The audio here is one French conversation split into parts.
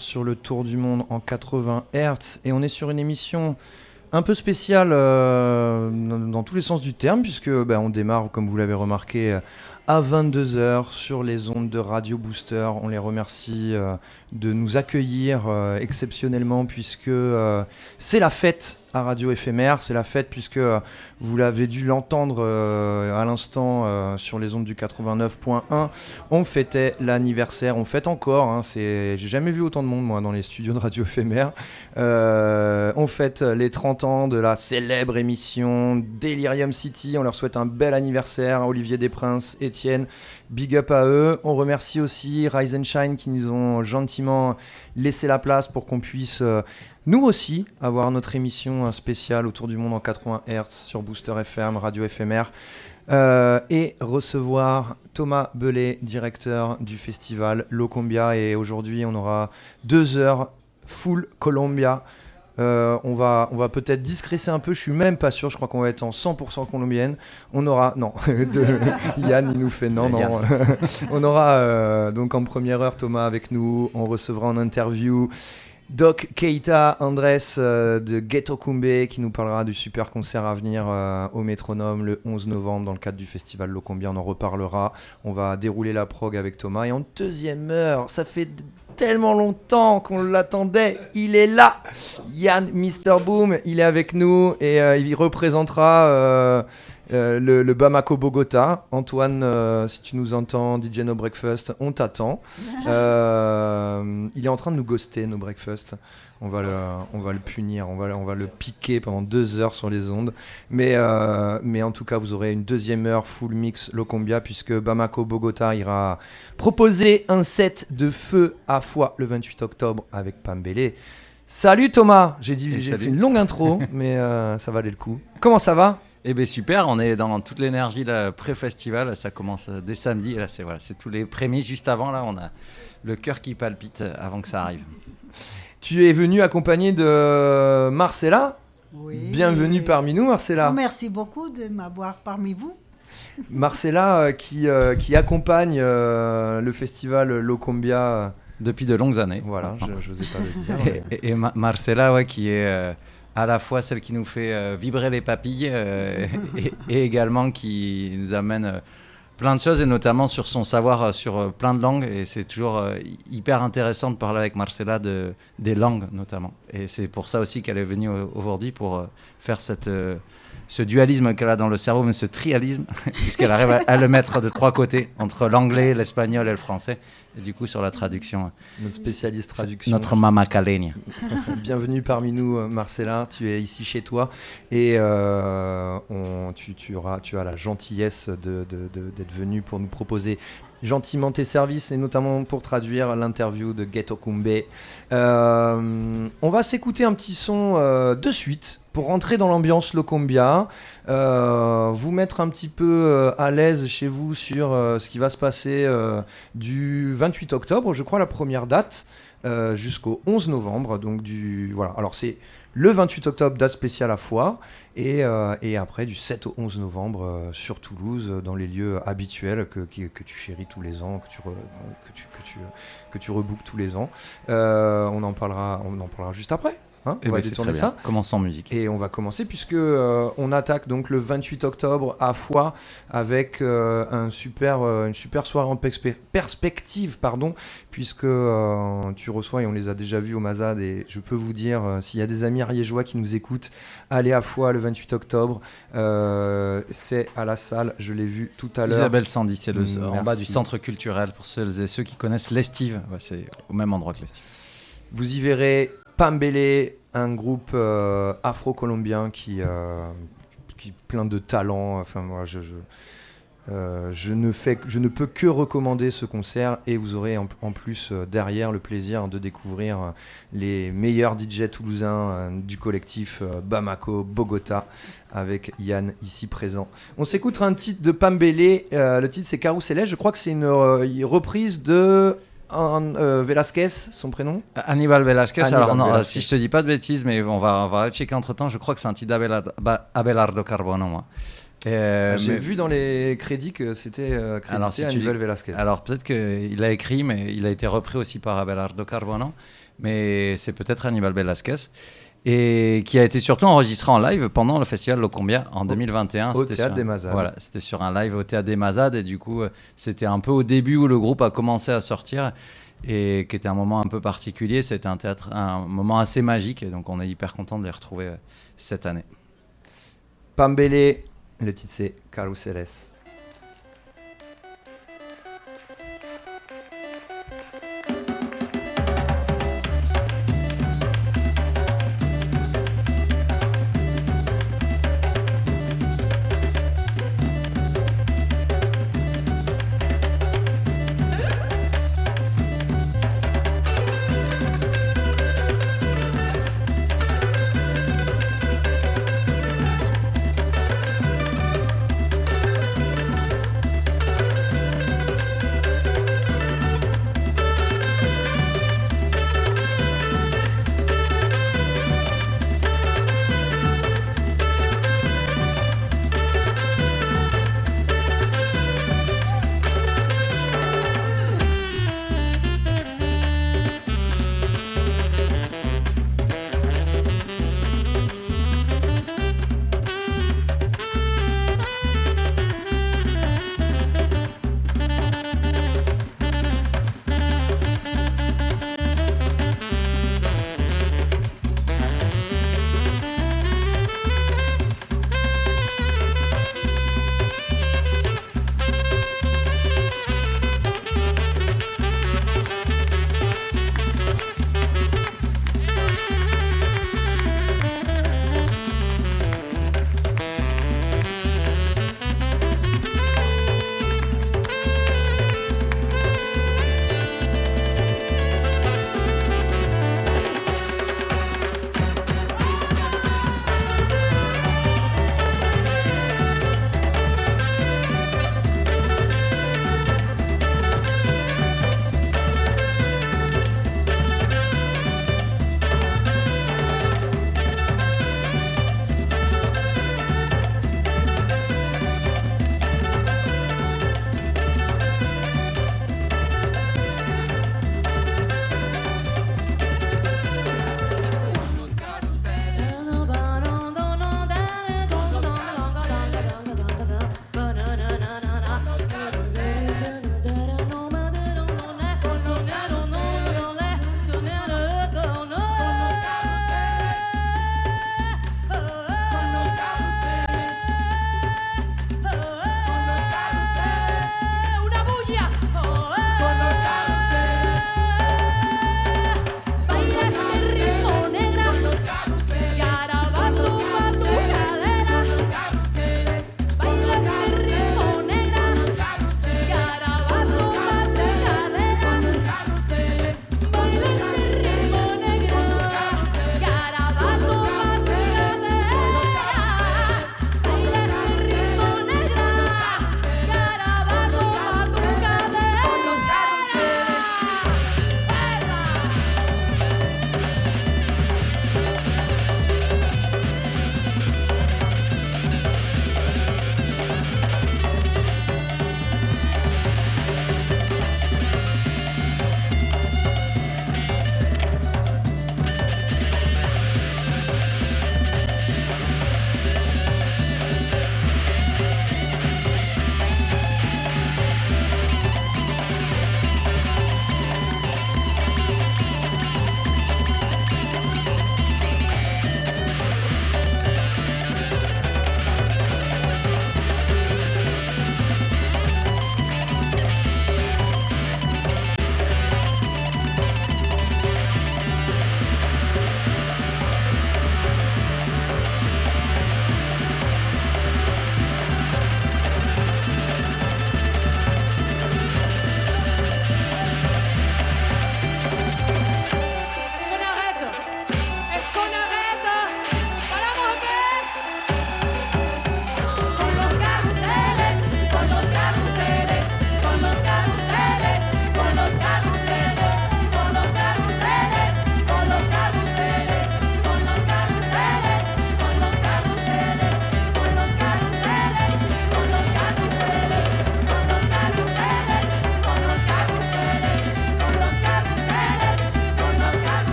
sur le tour du monde en 80 Hz et on est sur une émission un peu spéciale euh, dans tous les sens du terme puisque bah, on démarre comme vous l'avez remarqué euh, à 22h sur les ondes de Radio Booster. On les remercie euh, de nous accueillir exceptionnellement puisque c'est la fête à Radio Éphémère, c'est la fête puisque euh, vous l'avez dû l'entendre euh, à l'instant euh, sur les ondes du 89.1. On fêtait l'anniversaire, on fête encore. hein, j'ai jamais vu autant de monde moi dans les studios de Radio Éphémère. On fête les 30 ans de la célèbre émission Delirium City. On leur souhaite un bel anniversaire. Olivier Desprinces, Étienne, big up à eux. On remercie aussi Rise and Shine qui nous ont gentiment laissé la place pour qu'on puisse euh, nous aussi avoir notre émission euh, spéciale autour du monde en 80 Hz sur Booster FM, Radio éphémère. Euh, et recevoir Thomas Belay, directeur du festival Locombia. Et aujourd'hui, on aura deux heures full Colombia. Euh, on va, on va peut-être discrécer un peu, je suis même pas sûr, je crois qu'on va être en 100% colombienne. On aura, non, de- Yann il nous fait non, non. on aura euh, donc en première heure Thomas avec nous, on recevra en interview Doc Keita Andrés euh, de Ghetto Kumbe qui nous parlera du super concert à venir euh, au Métronome le 11 novembre dans le cadre du festival Locombia. On en reparlera. On va dérouler la prog avec Thomas. Et en deuxième heure, ça fait tellement longtemps qu'on l'attendait. Il est là. Yann Mr. Boom, il est avec nous et euh, il représentera euh, euh, le, le Bamako Bogota. Antoine, euh, si tu nous entends, DJ No Breakfast, on t'attend. Euh, il est en train de nous ghoster, No Breakfast. On va, le, on va le punir, on va, on va le piquer pendant deux heures sur les ondes. Mais, euh, mais en tout cas, vous aurez une deuxième heure full mix Locombia, puisque Bamako Bogota ira proposer un set de feu à foi le 28 octobre avec Pambélé. Salut Thomas J'ai dit, j'ai fait une longue intro, mais euh, ça valait le coup. Comment ça va? Eh bien super, on est dans toute l'énergie là, pré-festival, ça commence euh, dès samedi, là c'est voilà, c'est tous les prémices juste avant, là on a le cœur qui palpite euh, avant que ça arrive. Tu es venu accompagné de Marcella. Oui. Bienvenue parmi nous, Marcella. Merci beaucoup de m'avoir parmi vous. Marcella euh, qui, euh, qui accompagne euh, le festival Locombia. euh, Depuis de longues années. Voilà, je n'osais pas le dire. Et, et- et Ma- Marcella, ouais, qui est euh, à la fois celle qui nous fait euh, vibrer les papilles euh, et, également qui nous amène euh, plein de choses, et notamment sur son savoir sur plein de langues. Et c'est toujours hyper intéressant de parler avec Marcella de, des langues, notamment. Et c'est pour ça aussi qu'elle est venue aujourd'hui pour faire cette. Euh, ce dualisme qu'elle a dans le cerveau, mais ce trialisme, puisqu'elle arrive à, à le mettre de trois côtés, entre l'anglais, l'espagnol et le français. Et du coup, sur la traduction, Notre spécialiste traduction. notre mama caleña. Bienvenue parmi nous, euh, Marcella. Tu es ici chez toi et euh, on- tu, tu auras, tu as la gentillesse de- de- de- d'être venu pour nous proposer gentiment tes services et notamment pour traduire l'interview de Ghetto Kumbe. Euh, on va s'écouter un petit son euh, de suite pour rentrer dans l'ambiance Locombia, euh, vous mettre un petit peu à l'aise chez vous sur ce qui va se passer du 28 octobre, je crois la première date. jusqu'au 11 novembre. Donc du voilà. Alors c'est le 28 octobre, date spéciale à Foix, et, euh, et après du 7 au 11 novembre euh, sur Toulouse, euh, dans les lieux habituels que, tu chéris tous les ans, que tu, re- tous les ans. On, en parlera, on en parlera juste après. Hein. Eh on va ben, détourner ça. Commençons en musique. Et on va commencer puisque euh, on attaque donc le 28 octobre à Foix avec euh, un super, euh, une super soirée en perspe- perspective, pardon, puisque tu reçois et on les a déjà vus au Mazad et je peux vous dire s'il y a des amis ariégeois qui nous écoutent, allez à Foix le 28 octobre. C'est à la salle, je l'ai vu tout à l'heure. Isabelle Sandy, c'est le, Mm, en bas du centre culturel pour celles et ceux qui connaissent l'Estive. Ouais, c'est au même endroit que l'Estive. Vous y verrez Pambele, un groupe euh, afro-colombien qui, euh, qui plein de talent. Euh, je ne peux que recommander ce concert et vous aurez en, plus euh, derrière le plaisir de découvrir les meilleurs DJ toulousains du collectif Bamako Bogota avec Yann ici présent. On s'écoutera un titre de Pambele. euh, le titre c'est Carousel. Je crois que c'est une reprise de un, euh, Velasquez, son prénom. Hannibal Velasquez, Hannibal alors non, euh, Velasquez. si je te dis pas de bêtises, mais on va, on va checker entre temps, je crois que c'est un titre d'Abelard- Ba- Abelardo Carbono, moi. Euh, J'ai mais- vu dans les crédits que c'était euh, crédité Alors, si à Hannibal dis- Velasquez. Alors peut-être qu'il a écrit, mais il a été repris aussi par Abelardo Carbono, mais c'est peut-être Hannibal Velasquez. Et qui a été surtout enregistré en live pendant le festival Locombia en 2021. au Théâtre sur- des Mazades. Voilà, c'était sur un live au Théâtre des Mazades et du coup, euh, c'était un peu au début où le groupe a commencé à sortir et qui était un moment un peu particulier. C'était un théâtre, un moment assez magique et donc on est hyper content de les retrouver euh, cette année. Pambele, le titre c'est. Carouseles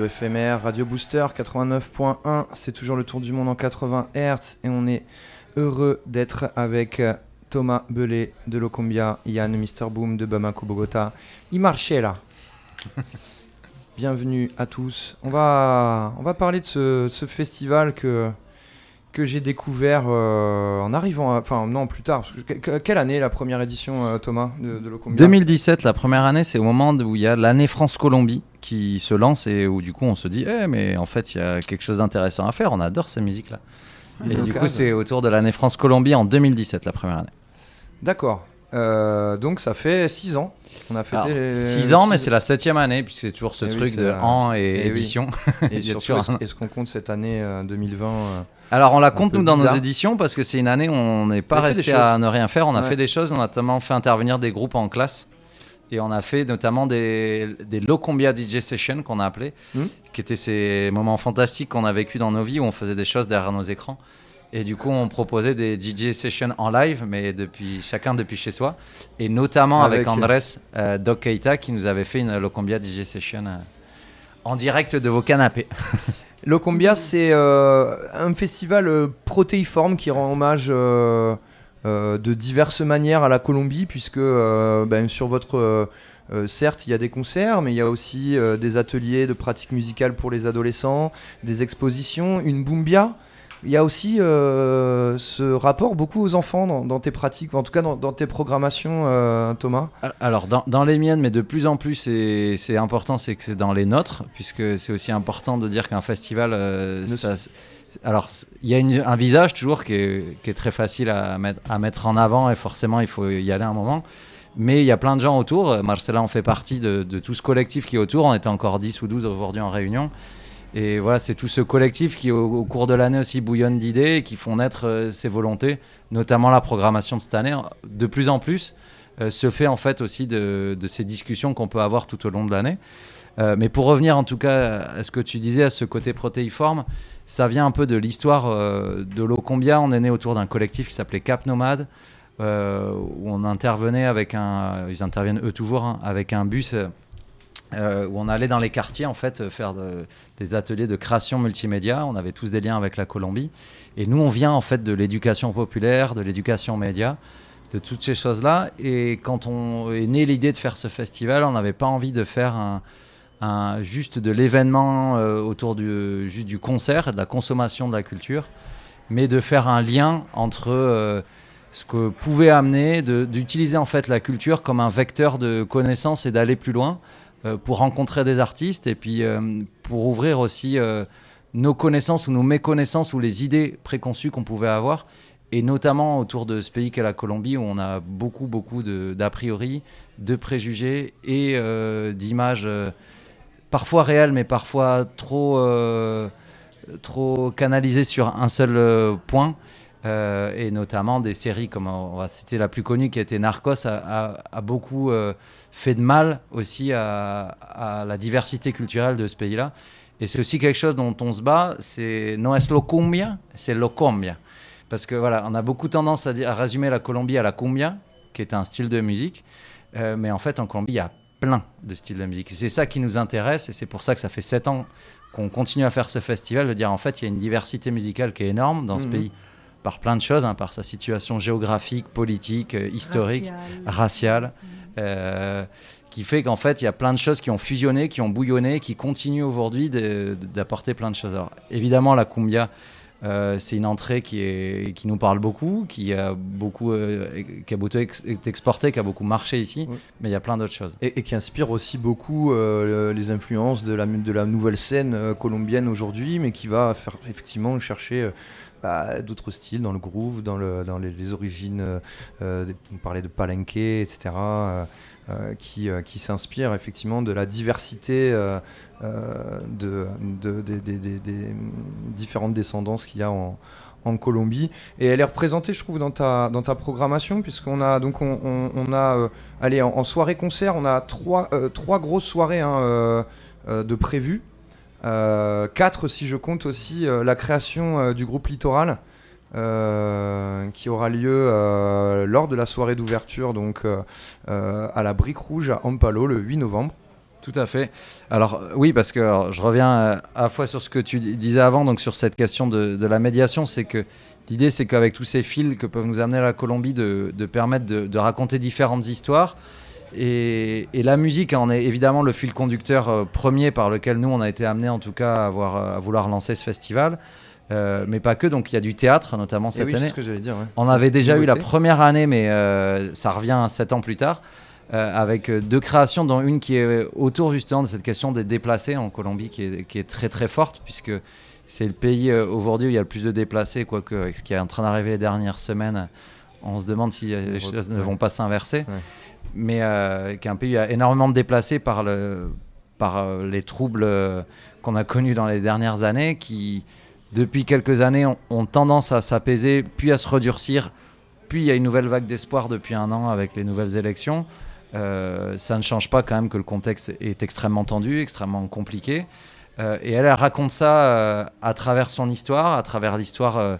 Radio éphémère, Radio Booster 89.1, c'est toujours le tour du monde en 80 Hz et on est heureux d'être avec euh, Thomas Belay de Locombia, Yann Mr Boom de Bamako Bogota, là. Bienvenue à tous. On va, on va parler de ce, ce festival que, que j'ai découvert euh, en arrivant, enfin non plus tard. Parce que, quelle année la première édition, euh, Thomas, de, de Locombia 2017, la première année, c'est au moment où il y a l'année France-Colombie qui se lance et où du coup on se dit, eh, mais en fait il y a quelque chose d'intéressant à faire. On adore ces musiques-là. Et du coup, c'est autour de l'année France-Colombie en 2017, la première année. D'accord. Euh, donc ça fait 6 ans. On a fêté 6 ans, mais c'est la septième année, puisque c'est toujours ce Eh truc de la- an et, Eh oui. édition. Et a surtout, est-ce qu'on compte cette année euh, 2020 euh, Alors on la compte nous dans nos éditions parce que c'est une année où on n'est pas resté à ne rien faire. On a Ouais. fait des choses, on a notamment fait intervenir des groupes en classe. Et on a fait notamment des, des Locombia DJ Sessions qu'on a appelé, Hmm. qui étaient ces moments fantastiques qu'on a vécu dans nos vies où on faisait des choses derrière nos écrans. Et du coup, on proposait des DJ sessions en live, mais depuis chacun depuis chez soi. Et notamment avec, Avec- Andrés euh, Doc Keita qui nous avait fait une Locombia DJ Session euh, en direct de vos canapés. Locombia, c'est euh, un festival euh, protéiforme qui rend hommage euh, de diverses manières à la Colombie, puisque ben, sur votre. certes, il y a des concerts, mais il y a aussi des ateliers de pratique musicale pour les adolescents, des expositions, une boombia. Il y a aussi euh, ce rapport beaucoup aux enfants dans, dans tes pratiques, en tout cas dans, dans tes programmations, euh, Thomas. Alors, dans, dans les miennes, mais de plus en plus, c'est important, c'est que c'est dans les nôtres, puisque c'est aussi important de dire qu'un festival, euh, ça, alors, il y a une- un visage toujours qui est, qui est très facile à mettre, à mettre en avant, et forcément, il faut y aller un moment. Mais il y a plein de gens autour. Marcella en fait partie de, de tout ce collectif qui est autour. On était encore 10 ou 12 aujourd'hui en réunion. Et voilà, c'est tout ce collectif qui, au, cours de l'année aussi, bouillonne d'idées et qui font naître euh, ses volontés, notamment la programmation de cette année. De plus en plus, euh, se fait en fait aussi de, de ces discussions qu'on peut avoir tout au long de l'année. Euh, mais pour revenir en tout cas à ce que tu disais, à ce côté protéiforme, ça vient un peu de l'histoire euh, de l'Ocombia. On est né autour d'un collectif qui s'appelait Cap Nomade, euh, où on intervenait avec un, ils interviennent eux toujours, hein, avec un bus. Euh, où on allait dans les quartiers en fait faire de- des ateliers de création multimédia. On avait tous des liens avec la Colombie. Et nous, on vient en fait de l'éducation populaire, de l'éducation média, de toutes ces choses-là. Et quand on est né l'idée de faire ce festival, on n'avait pas envie de faire un, juste de l'événement euh, autour du, juste du concert de la consommation de la culture, mais de faire un lien entre euh, ce que pouvait amener, d'utiliser en fait la culture comme un vecteur de connaissance et d'aller plus loin pour rencontrer des artistes et puis euh, pour ouvrir aussi euh, nos connaissances ou nos méconnaissances ou les idées préconçues qu'on pouvait avoir. Et notamment autour de ce pays qu'est la Colombie, où on a beaucoup, beaucoup d'a priori, de préjugés et euh, d'images euh, parfois réelles, mais parfois trop, euh, trop canalisées sur un seul euh, point. Euh, et notamment des séries comme on va citer la plus connue qui a été Narcos a, a- a beaucoup euh, fait de mal aussi à, à la diversité culturelle de ce pays-là. Et c'est aussi quelque chose dont on se bat, c'est no es lo cumbia, c'est lo combia. Parce que voilà, on a beaucoup tendance à, à résumer la Colombie à la cumbia, qui est un style de musique. Euh, mais en fait, en Colombie, il y a plein de styles de musique. C'est ça qui nous intéresse et c'est pour ça que ça fait sept ans qu'on continue à faire ce festival, de dire en fait, il y a une diversité musicale qui est énorme dans ce Mhm. pays par plein de choses, hein, par sa situation géographique, politique, euh, historique, Racial. raciale, euh, qui fait qu'en fait, il y a plein de choses qui ont fusionné, qui ont bouillonné, qui continuent aujourd'hui d'apporter plein de choses. Alors, évidemment, la cumbia, euh, c'est une entrée qui, est, qui nous parle beaucoup, qui a beaucoup, euh, qui a beaucoup ex- été exportée, qui a beaucoup marché ici, Oui. mais il y a plein d'autres choses. Et, et qui inspire aussi beaucoup euh, le- les influences de la, mu- de la nouvelle scène colombienne aujourd'hui, mais qui va faire effectivement chercher euh, d'autres styles dans le groove, dans, le, dans les, origines. euh, euh, on parlait de palenque, etc. euh, qui, euh, qui s'inspire effectivement de la diversité de, de- des- différentes descendances qu'il y a en, Colombie. Et elle est représentée, je trouve, dans ta, dans ta programmation, puisqu'on a donc on, a allez en, soirée concert, on a trois, grosses soirées hein, de prévues. Euh, quatre si je compte aussi euh, la création euh, du groupe Littoral. euh, qui aura lieu euh, lors de la soirée d'ouverture donc euh, euh, à la Brique Rouge à Ampalo le 8 novembre. Tout à fait. Alors euh, oui, parce que je reviens euh, à la fois sur ce que tu dis- disais avant, donc sur cette question de, la médiation, c'est que l'idée c'est qu'avec tous ces fils que peuvent nous amener la Colombie, de, permettre de raconter différentes histoires. Et, et la musique en est évidemment le fil conducteur euh, premier par lequel nous on a été amené en tout cas à, avoir, à vouloir lancer ce festival. Euh, mais pas que, donc il y a du théâtre notamment Eh cette oui, c'est année. ce que j'allais dire. ouais. On avait déjà eu la première année, mais euh, ça revient sept ans plus tard, euh, avec euh, deux créations, dont une qui est autour justement de cette question des déplacés en Colombie, qui est, qui est très très forte, puisque c'est le pays euh, aujourd'hui où il y a le plus de déplacés, quoique avec ce qui est en train d'arriver les dernières semaines, on se demande si euh, les choses ne vont pas s'inverser. Ouais. Mais euh, qui est un pays énormément de déplacés par, euh, les troubles euh, qu'on a connus dans les dernières années, qui depuis quelques années ont, tendance à s'apaiser, puis à se redurcir. Puis il y a une nouvelle vague d'espoir depuis un an avec les nouvelles élections. Ça ne change pas quand même que le contexte est extrêmement tendu, extrêmement compliqué. Et elle, raconte ça à travers son histoire, à travers l'histoire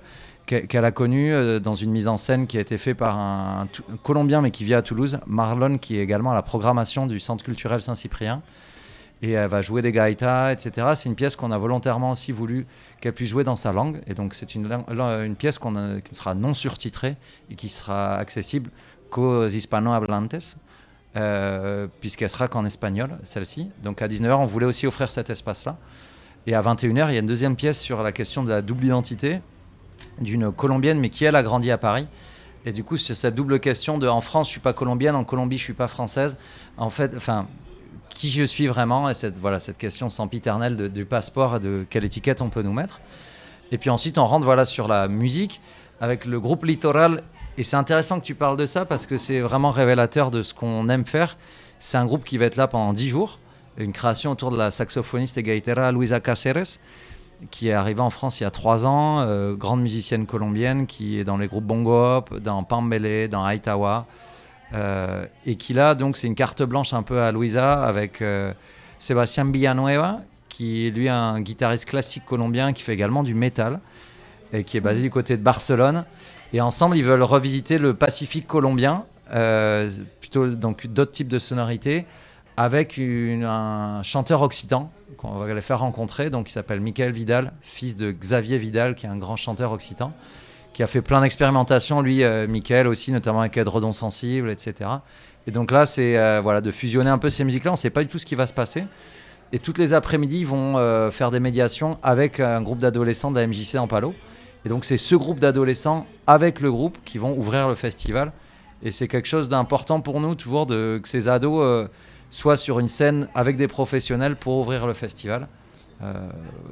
qu'elle a connue euh, dans une mise en scène qui a été faite par un, Colombien mais qui vit à Toulouse, Marlon, qui est également à la programmation du Centre culturel Saint-Cyprien. Et elle va jouer des gaitas, etc. C'est une pièce qu'on a volontairement aussi voulu qu'elle puisse jouer dans sa langue. Et donc c'est une, pièce qui sera non surtitrée et qui sera accessible qu'aux hispano-hablantes, euh, puisqu'elle sera qu'en espagnol, celle-ci. Donc à 19h, on voulait aussi offrir cet espace-là. Et à 21h, il y a une deuxième pièce sur la question de la double identité d'une Colombienne, mais qui, elle, a grandi à Paris. Et du coup, c'est cette double question de en France, je suis pas colombienne, en Colombie, je suis pas française. En fait, enfin, qui je suis vraiment et cette, voilà, cette question sempiternelle du passeport et de quelle étiquette on peut nous mettre. Et puis ensuite, on rentre voilà, sur la musique avec le groupe Littoral. Et c'est intéressant que tu parles de ça parce que c'est vraiment révélateur de ce qu'on aime faire. C'est un groupe qui va être là pendant 10 jours. Une création autour de la saxophoniste et gaitera Luisa Caceres, qui est arrivée en France il y a 3 ans, euh, grande musicienne colombienne qui est dans les groupes Bongo Hop, dans Pambele, dans Aitawa. Euh, et qui là, donc, c'est une carte blanche un peu à Luisa avec euh, Sébastien Villanueva, qui est lui un guitariste classique colombien qui fait également du métal et qui est basé du côté de Barcelone. Et ensemble, ils veulent revisiter le Pacifique colombien, plutôt donc d'autres types de sonorités, avec un chanteur occitan qu'on va les faire rencontrer, donc il s'appelle Michael Vidal, fils de Xavier Vidal, qui est un grand chanteur occitan, qui a fait plein d'expérimentations, lui, euh, Michael aussi, notamment avec Edredon Sensible, etc. Et donc là, c'est euh, voilà, de fusionner un peu ces musiques-là, on ne sait pas du tout ce qui va se passer. Et toutes les après-midi, ils vont euh, faire des médiations avec un groupe d'adolescents de MJC en Palo. Et donc c'est ce groupe d'adolescents avec le groupe qui vont ouvrir le festival. Et c'est quelque chose d'important pour nous, toujours, de, que ces ados soient sur une scène avec des professionnels pour ouvrir le festival euh,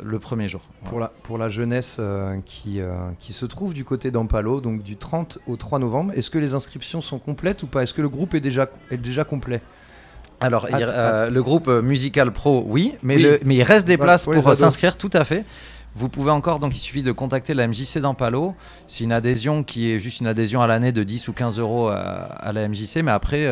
le premier jour. Pour la, pour la jeunesse euh, qui, euh, qui se trouve du côté d'Ampalo, donc du 30 au 3 novembre, est-ce que les inscriptions sont complètes ou pas? Est-ce que le groupe est déjà, est déjà complet? Alors, il- le groupe Musical Pro, oui, mais, Oui. le- mais il reste des Voilà, places pour s'inscrire, tout à fait. Vous pouvez encore, donc il suffit de contacter la MJC d'Ampalo. C'est une adhésion qui est juste une adhésion à l'année de 10 ou 15 euros à, à la MJC, mais après,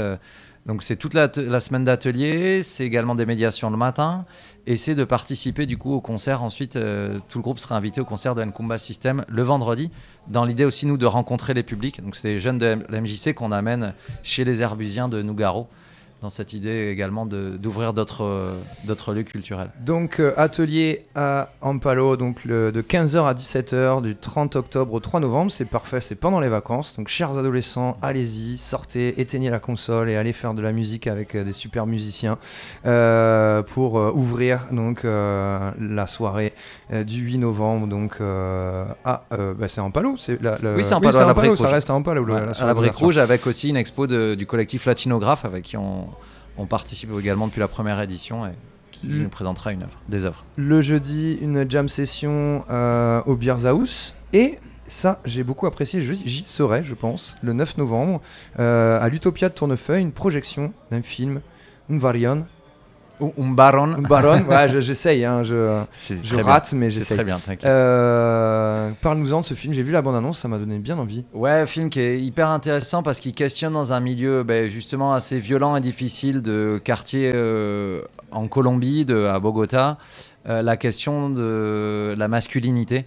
donc c'est toute la, semaine d'atelier, c'est également des médiations le matin, et c'est de participer du coup au concert. Ensuite, euh, tout le groupe sera invité au concert de Nkumba System le vendredi, dans l'idée aussi, nous, de rencontrer les publics. Donc c'est les jeunes de la qu'on amène chez les Herbusiens de Nougaro dans cette idée également d'ouvrir d'autres euh, d'autres lieux culturels. Donc euh, atelier à Ampalo, donc le- de 15h à 17h du 30 octobre au 3 novembre, c'est parfait, c'est pendant les vacances. Donc chers adolescents, allez-y, sortez, éteignez la console et allez faire de la musique avec euh, des super musiciens euh, pour ouvrir donc la soirée du 8 novembre. Donc à, bah, c'est Ampalo, c'est la, Oui, c'est Ampalo, à la Brique ça reste à Ampalo. Ouais, la à la Brique. Rouge avec aussi une expo de- du collectif Latinographe avec qui on, on participe également depuis la première édition et qui nous présentera une œuvre, des œuvres. Le jeudi, une jam session euh, au Biershaus. Et ça, j'ai beaucoup apprécié, je- j'y serai, je pense, le 9 novembre, euh, à l'Utopia de Tournefeuille, une projection d'un film, Un Varion. Un baron. Un Baron, ouais, je- j'essaye, hein, je, je rate, mais bien. J'essaye. très bien, t'inquiète. Euh, Parle-nous-en de ce film, j'ai vu la bande-annonce, ça m'a donné bien envie. Ouais, film qui est hyper intéressant parce qu'il questionne dans un milieu ben, justement assez violent et difficile de quartier euh, en Colombie, de, à Bogota, euh, la question de la masculinité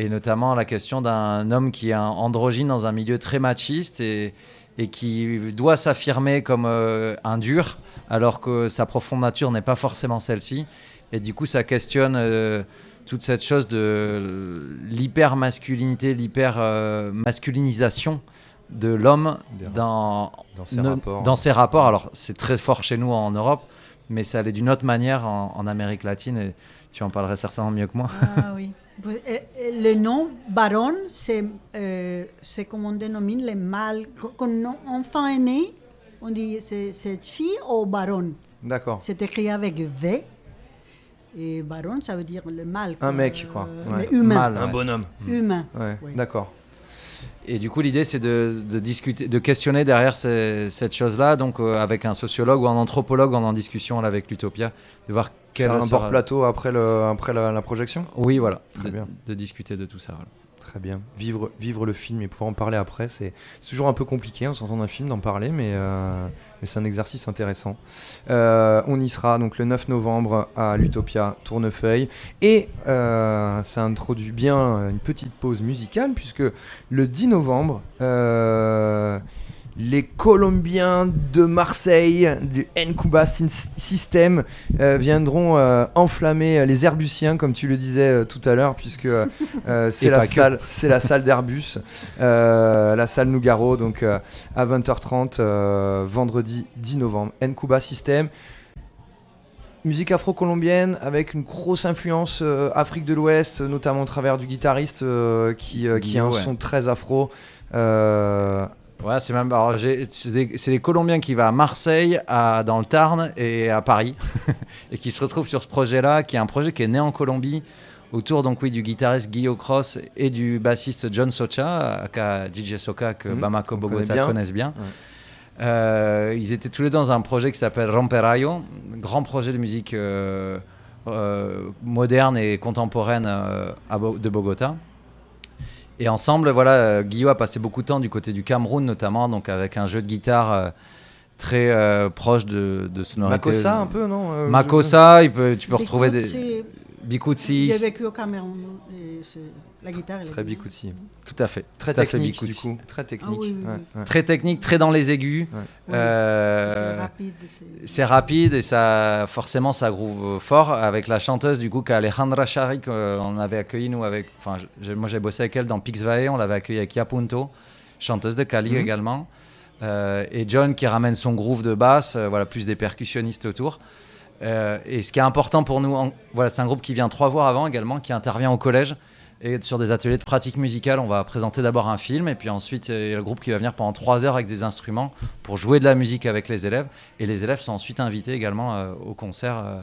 et notamment la question d'un homme qui est un androgyne dans un milieu très machiste et, et qui doit s'affirmer comme euh, un dur, alors que sa profonde nature n'est pas forcément celle-ci. Et du coup, ça questionne euh, toute cette chose de l'hyper-masculinité, l'hyper-masculinisation de l'homme dans, Dans ses ne- rapports. dans ses rapports. Alors, c'est très fort chez nous en Europe, mais ça l'est d'une autre manière en, en Amérique latine, et tu en parlerais certainement mieux que moi. Ah oui. Pues, eh, eh, Le nom baron, c'est euh, c'est comme on dénomine les mâles. Quand- Quand un enfant est né, on dit c'est cette fille ou baron? D'accord. C'est écrit avec V. Et baron, ça veut dire le mâle. Un mec, quoi. Euh, Ouais. mais humain. Mâle, Un bonhomme. Humain. Ouais, d'accord. Et du coup, l'idée, c'est de, de discuter, de questionner derrière ces- cette chose-là, donc euh, avec un sociologue ou un anthropologue, en en discussion là, avec l'Utopia, de voir quel un sera- plateau après, le, après la, la projection Oui, voilà, Très de, bien. de discuter de tout ça. voilà. Très bien. Vivre, vivre le film et pouvoir en parler après, c'est toujours un peu compliqué en sortant d'un film d'en parler, mais, euh, mais c'est un exercice intéressant. Euh, on y sera donc le 9 novembre à l'Utopia Tournefeuille. Et euh, ça introduit bien une petite pause musicale, puisque le 10 novembre, euh, les Colombiens de Marseille, du Ncuba Syn- System, euh, viendront euh, enflammer les Herbusiens, comme tu le disais euh, tout à l'heure, puisque euh, euh, c'est la salle, c'est la salle d'Airbus, euh, la salle Nougaro, donc euh, à 20h30, euh, vendredi 10 novembre. Ncuba System. Musique afro-colombienne avec une grosse influence euh, Afrique de l'Ouest, notamment au travers du guitariste euh, qui, euh, qui a un ouais. son très afro. Euh, Ouais, c'est même. c'est des, Colombiens qui vont à Marseille, à, dans le Tarn et à Paris, et qui se retrouvent sur ce projet-là, qui est un projet qui est né en Colombie autour donc oui du guitariste Guillaume Cross et du bassiste John Socha, aka DJ Soca que Mhm, Bamako qu'on connaît Bogota bien. connaissent bien. Ouais. Euh, ils étaient tous les deux dans un projet qui s'appelle Romperayo, grand projet de musique euh, euh, moderne et contemporaine à de Bogota. Et ensemble, voilà, euh, Guillaume a passé beaucoup de temps du côté du Cameroun notamment, donc avec un jeu de guitare euh, très euh, proche de, de sonorité. Makossa un peu, non euh, Makossa, il peut, tu peux retrouver Foot, c'est- Bikutsi, J'ai vécu au Cameroun. et c'est- la guitare, elle Très. Bikutsi. tout à fait, Très tout à fait technique, du Bikutsi. coup. Très technique. oui, oui, ouais, oui. ouais. Très technique, très dans les aigus. Ouais. Oui. Euh, C'est rapide. c'est- C'est rapide et ça, forcément, ça groove fort avec la chanteuse du coup qu'Alejandra Chari qu'on avait accueilli nous avec, enfin, moi j'ai bossé avec elle dans Pix on l'avait accueilli avec Yapunto, chanteuse de Cali Mhm. également, Euh, et John qui ramène son groove de basse, euh, voilà plus des percussionnistes autour. Euh, et ce qui est important pour nous, voilà, c'est un groupe qui vient trois voix avant également, qui intervient au collège. Et sur des ateliers de pratique musicale, on va présenter d'abord un film, et puis ensuite, il y a le groupe qui va venir pendant trois heures avec des instruments pour jouer de la musique avec les élèves. Et les élèves sont ensuite invités également euh, au concert euh,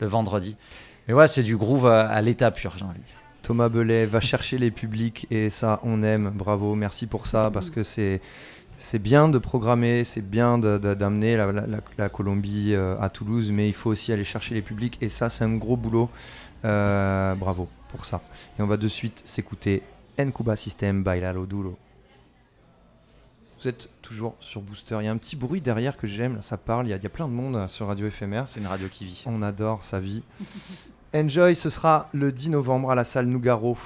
le vendredi. Mais voilà, c'est du groove à l'état pur, j'ai envie de dire. Thomas Belay va chercher les publics et ça, on aime. Bravo, merci pour ça parce que c'est c'est bien de programmer, c'est bien d'amener la, la- la- la Colombie euh, à Toulouse, mais il faut aussi aller chercher les publics et ça, c'est un gros boulot. Euh, bravo pour ça. Et on va de suite s'écouter Ncuba System Bailalo Duro. Vous êtes toujours sur Booster. Il y a un petit bruit derrière que j'aime, ça parle. Il y, a, il y a plein de monde euh, sur Radio FMR. C'est une radio qui vit. On adore sa vie. Enjoy, ce sera le 10 novembre à la salle Nougaro.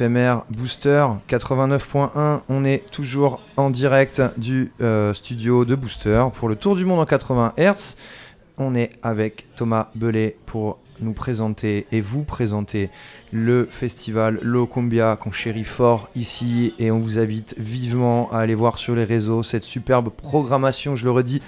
Booster 89.1, on est toujours en direct du euh, studio de Booster pour le tour du monde en 80 Hz. On est avec Thomas Belay pour nous présenter et vous présenter le festival Locumbia qu'on chérit fort ici et on vous invite vivement à aller voir sur les réseaux cette superbe programmation, je le redis,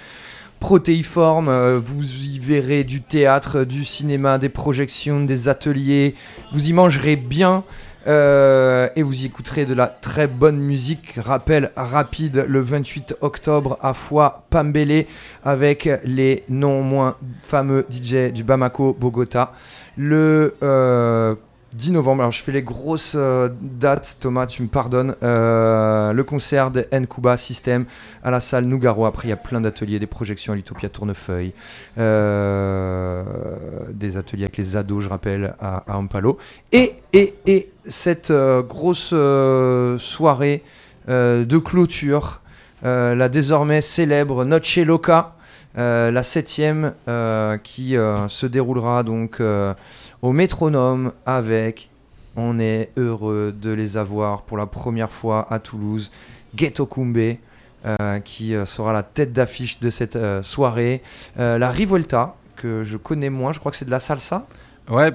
protéiforme. euh, vous y verrez du théâtre, du cinéma, des projections, des ateliers. Vous y mangerez bien. Euh, et vous y écouterez de la très bonne musique. Rappel rapide le 28 octobre à Foix Pambélé avec les non moins fameux DJ du Bamako Bogota. Le euh, 10 novembre, alors je fais les grosses euh, dates, Thomas, tu me pardonnes. Euh, le concert de Nkuba System à la salle Nougaro. Après, il y a plein d'ateliers, des projections à l'Utopia Tournefeuille, euh, des ateliers avec les ados, je rappelle, à, Ampalo. Et, et, et cette grosse soirée de clôture, la désormais célèbre Noche Loca, euh, la septième, euh, qui euh, se déroulera donc au métronome avec, on est heureux de les avoir pour la première fois à Toulouse, Ghetto Kumbe, qui sera la tête d'affiche de cette soirée. La Rivolta, que je connais moins, je crois que c'est de la salsa. Ouais,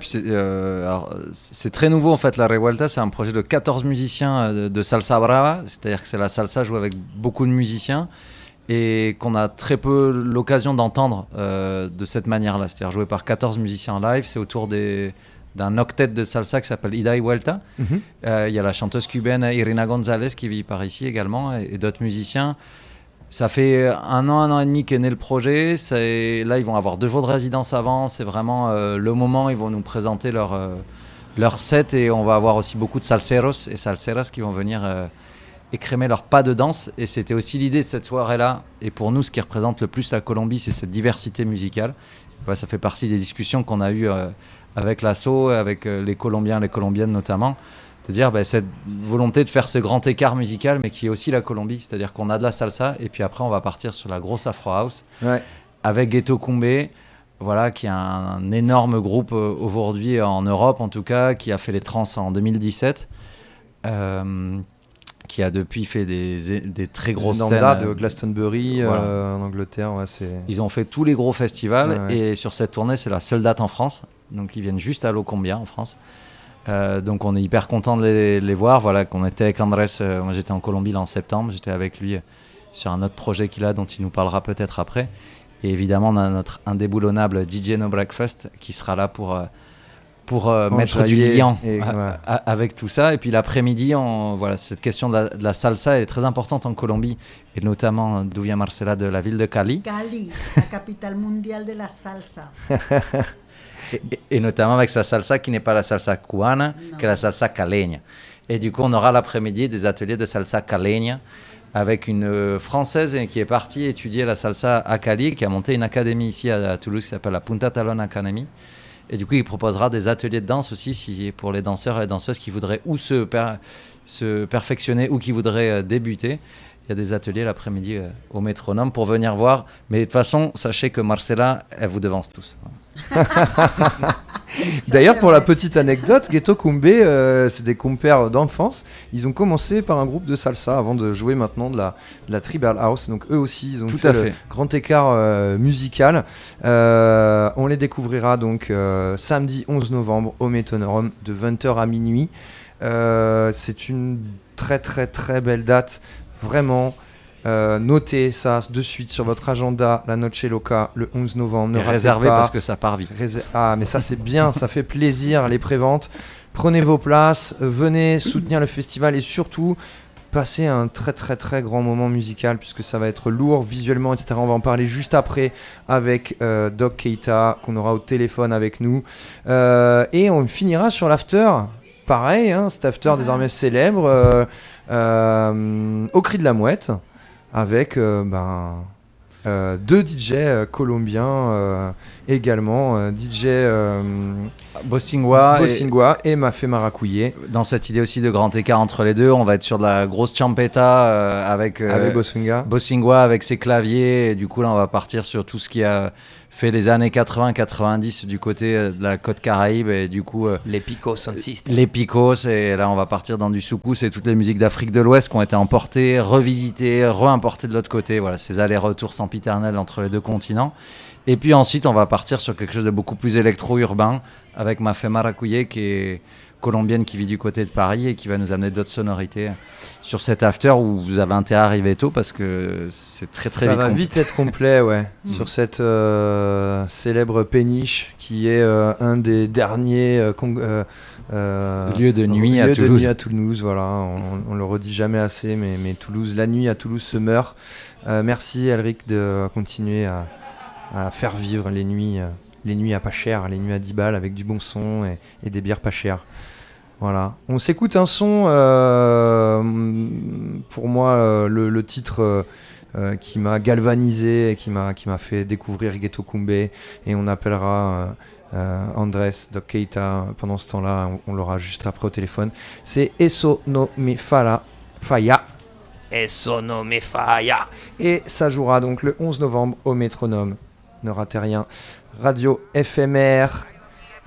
c'est très nouveau en fait. La Revuelta, c'est un projet de 14 musiciens de, de salsa brava, c'est-à-dire que c'est la salsa jouée avec beaucoup de musiciens et qu'on a très peu l'occasion d'entendre euh, de cette manière-là, c'est-à-dire joué par 14 musiciens en live. C'est autour des d'un octet de salsa qui s'appelle Ida y Vuelta. Euh, Il y a la chanteuse cubaine Irina Gonzalez qui vit par ici également et, et d'autres musiciens. Ça fait un an, un an et demi qu'est né le projet. C'est- Là, ils vont avoir deux jours de résidence avant. C'est vraiment euh, le moment. Ils vont nous présenter leur, leur set et on va avoir aussi beaucoup de salseros et salseras qui vont venir écrémer leur pas de danse. Et c'était aussi l'idée de cette soirée-là. Et pour nous, ce qui représente le plus la Colombie, c'est cette diversité musicale. Ça fait partie des discussions qu'on a eues euh, avec l'assaut, avec euh, les Colombiens, les Colombiennes notamment de dire bah, cette volonté de faire ce grand écart musical, mais qui est aussi la Colombie. C'est-à-dire qu'on a de la salsa, et puis après, on va partir sur la grosse Afro House Ouais. avec Ghetto Kumbe, voilà, qui est un énorme groupe euh, aujourd'hui en Europe, en tout cas, qui a fait les trans en 2017. Euh, qui a depuis fait des, des très grosses Nanda scènes. de Glastonbury Voilà. euh, en Angleterre, ouais. Ils ont fait tous les gros festivals Ouais, et sur cette tournée, c'est la seule date en France. Donc ils viennent juste à Locombia en France. Euh, donc on est hyper content de les, voir. Voilà, qu'on était avec Andrés. euh, moi j'étais en Colombie là, en septembre. J'étais avec lui euh, sur un autre projet qu'il a dont il nous parlera peut-être après. Et évidemment, on a notre indéboulonnable DJ No Breakfast qui sera là pour, euh, pour euh, mettre du lien et- à- ouais. à- avec tout ça. Et puis l'après-midi, on- voilà, cette question de la, de la salsa est très importante en Colombie et notamment euh, d'où vient Marcela de la ville de Cali. Cali, la capitale mondiale de la salsa. Et, et- et notamment avec sa salsa qui n'est pas la salsa cubana, Non. que la salsa caleña. Et du coup, on aura l'après-midi des ateliers de salsa caleña avec une euh, française qui est partie étudier la salsa à Cali, qui a monté une académie ici à, à Toulouse qui s'appelle la Punta Talon Academy. Et du coup, il proposera des ateliers de danse aussi si, pour les danseurs et les danseuses qui voudraient ou se, per- se perfectionner ou qui voudraient euh, débuter. Il y a des ateliers l'après-midi euh, au métronome pour venir voir. Mais de toute façon, sachez que Marcella, elle vous devance tous. D'ailleurs, pour la petite anecdote, Ghetto Kumbe, euh, c'est des compères d'enfance. Ils ont commencé par un groupe de salsa avant de jouer maintenant de la, de la tribal house. Donc eux aussi, ils ont Tout fait, à le fait. grand écart euh, musical. Euh, on les découvrira donc samedi 11 novembre au Métonome de 20h à minuit. C'est une très très très belle date, vraiment. Euh, notez ça de suite sur votre agenda, la Noche Loca, le 11 novembre. Ne pas. parce que ça part vite. Réser- Ah, mais ça c'est bien, ça fait plaisir les préventes. Prenez vos places, venez soutenir le festival et surtout passez un très très très grand moment musical puisque ça va être lourd visuellement, etc. On va en parler juste après avec euh, Doc Keita qu'on aura au téléphone avec nous. Euh, et on finira sur l'after. Pareil, hein, cet after Ouais. désormais célèbre euh, euh, au cri de la mouette avec euh, ben, euh, deux DJ euh, colombiens euh, également, DJ Bossingwa, et et Mafé Maracouillé dans cette idée aussi de grand écart entre les deux, on va être sur de la grosse champeta avec, avec. Bossingwa avec ses claviers. Et du coup, là, on va partir sur tout ce qui a fait les années 80-90 du côté euh, de la côte Caraïbe. Et du coup, euh, Les Picos Sound System. les picos. Et là, on va partir dans du soukous et toutes les musiques d'Afrique de l'Ouest qui ont été emportées, revisitées, réimportées de l'autre côté. Voilà, ces allers-retours sempiternels entre les deux continents. Et puis ensuite, on va partir sur quelque chose de beaucoup plus électro-urbain avec Mafé Maracouillé qui est colombienne qui vit du côté de Paris et qui va nous amener d'autres sonorités sur cet after où vous avez intérêt à arriver tôt parce que c'est très très Ça vite. va complet. vite être complet, ouais, sur cette euh, célèbre péniche qui est euh, un des derniers euh, Lieu à lieux de Toulouse. nuit à Toulouse. Voilà, on, on le redit jamais assez, mais, mais Toulouse, la nuit à Toulouse se meurt. Merci Elric de continuer à, à faire vivre les nuits, les nuits à pas cher, les nuits à 10 balles avec du bon son et, et des bières pas chères. Voilà. On s'écoute un son, euh, pour moi, euh, le, le titre euh, qui m'a galvanisé et qui m'a qui m'a fait découvrir Ghetto Kumbe et on appellera euh, Doc Keita pendant ce temps-là, on, on l'aura juste après au téléphone. C'est Eso no me fala falla. Eso no me falla. Et ça jouera donc le 11 novembre au Métronome. Ne ratez rien. Radio FMR.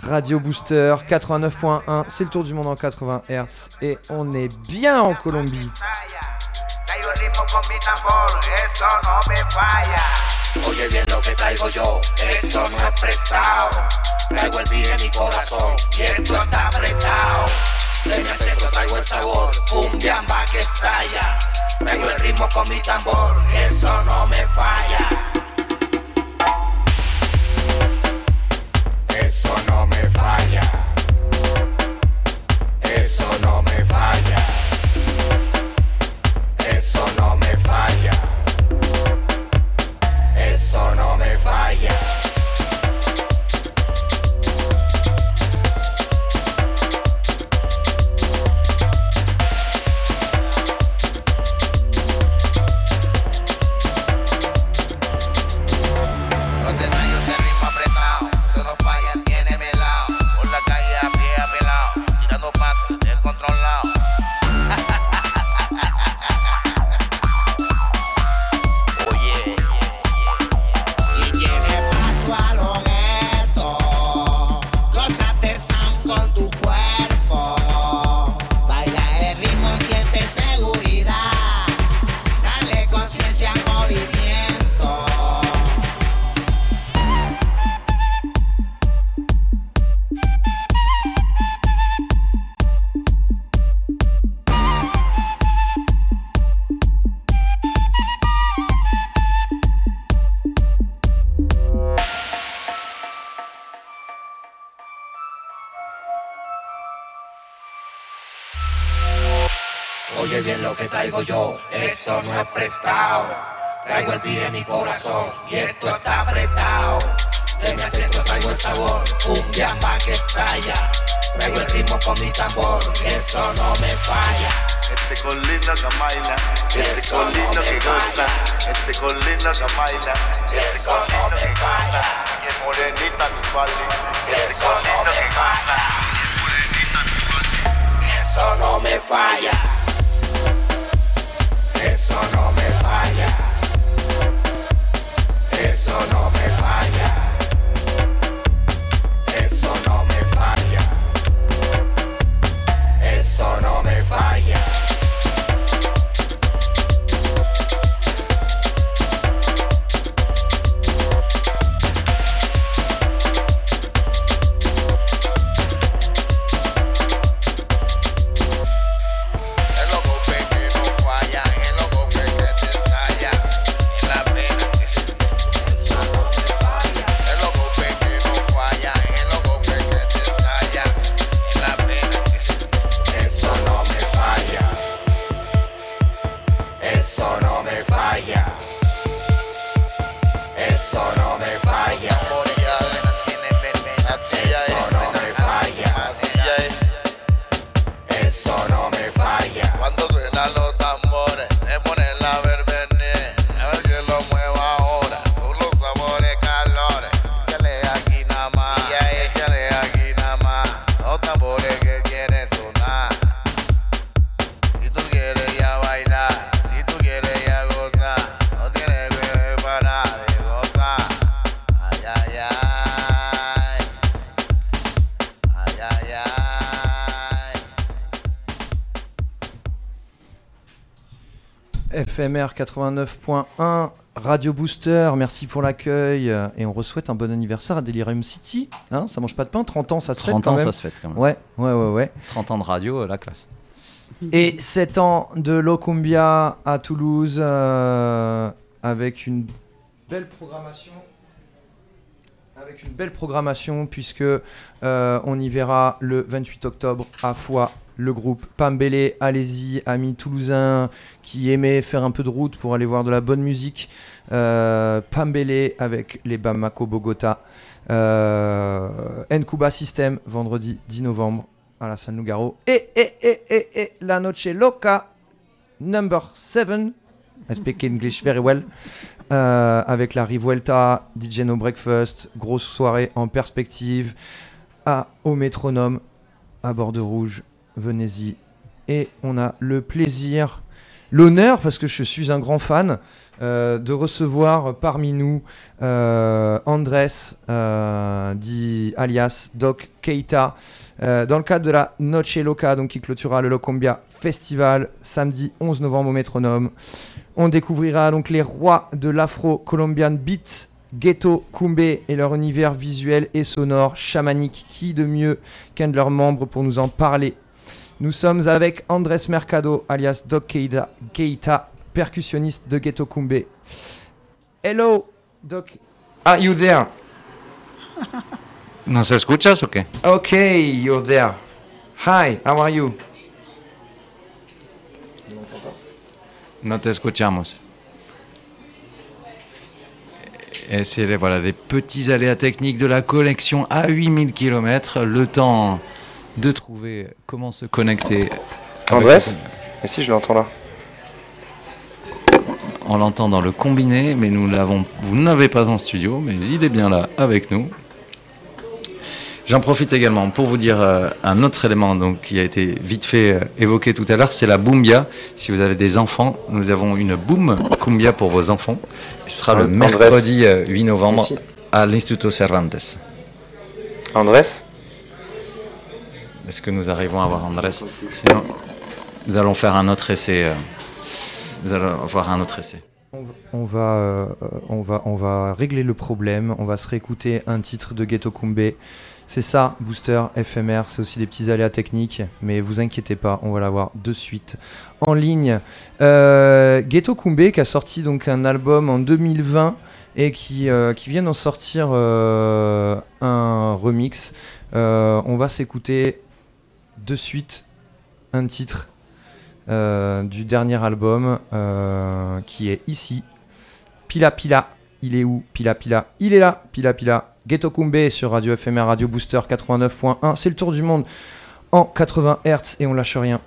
Radio Booster 89.1, c'est le tour du monde en 80 Hz et on est bien en Colombie. Me falla. Prestado. Traigo el beat en mi corazón y esto está apretado. De mi acento traigo el sabor, cumbia pa' que estalla. Traigo el ritmo con mi tambor, eso no me falla. Este baila, este Eso colino no que me goza, este colino que baila, este no colino me que goza, que morenita mi pali, este Eso no colino que goza, no me falla. Eso no me falla. Eso no me falla. Eso no me falla. Eso no FMR 89.1, Radio Booster, merci pour l'accueil. Et on re-souhaite un bon anniversaire à Delirium City. Hein, ça mange pas de pain, 30 ans, ça se fait 30 quand ans, même. ça se fait quand même. Ouais, ouais, ouais, ouais. 30 ans de radio, euh, la classe. Et 7 ans de Locumbia à Toulouse euh, avec une belle programmation. Avec une belle programmation puisque euh, on y verra le 28 octobre à Foix le groupe Pambélé, allez-y, amis toulousains qui aimaient faire un peu de route pour aller voir de la bonne musique. Euh, Pambélé avec les Bamako Bogota. Euh, Nkuba System, vendredi 10 novembre à la San Lugaro. Et, et, La Noche Loca, number 7. I speak English very well. Euh, avec la Rivuelta, DJ No Breakfast, grosse soirée en perspective, au métronome, à bord de rouge. Venez-y. Et on a le plaisir, l'honneur, parce que je suis un grand fan, euh, de recevoir parmi nous euh, Andrés, euh, dit alias Doc Keita, dans le cadre de la Noche Loca, donc qui clôturera le Locombia Festival samedi 11 novembre au Métronome. On découvrira donc les rois de l'afro-colombian beat, Ghetto Kumbe et leur univers visuel et sonore chamanique. Qui de mieux qu'un de leurs membres pour nous en parler? Nous sommes avec Andrés Mercado, alias Doc Keita, Keita, percussionniste de Ghetto Kumbe. Hello, Doc. Are you there? ¿Nos escuchas o qué? Okay, you're there. Hi, how are you? No te escuchamos. Et c'est les, voilà, des petits aléas techniques de la connexion à 8000 km. Le temps de trouver comment se connecter. Andrés Mais si, je l'entends là. On l'entend dans le combiné, mais nous l'avons. Vous ne l'avez pas en studio, mais il est bien là avec nous. J'en profite également pour vous dire euh, un autre élément donc, qui a été vite fait euh, évoqué tout à l'heure, c'est la Boumbia. Si vous avez des enfants, nous avons une Boom Cumbia pour vos enfants. Ce sera le mercredi euh, 8 novembre Ici. à l'Instituto Cervantes. Andrés Est-ce que nous arrivons à avoir Andrés? Sinon, nous allons faire un autre essai. euh, nous allons avoir un autre essai. On va, euh, on, va, on va régler le problème. On va se réécouter un titre de Ghetto Kumbe. C'est ça, Booster FMR. C'est aussi des petits aléas techniques. Mais vous inquiétez pas, on va l'avoir de suite en ligne. Euh, Ghetto Kumbe qui a sorti donc un album en 2020 et qui, euh, qui vient d'en sortir euh, un remix. On va s'écouter de suite un titre du dernier album qui est ici. Pila Pila, il est où? Pila Pila, il est là. Pila Pila, Ghetto Kumbe sur Radio FMR, Radio Booster 89.1. C'est le tour du monde en 80 Hz et on lâche rien.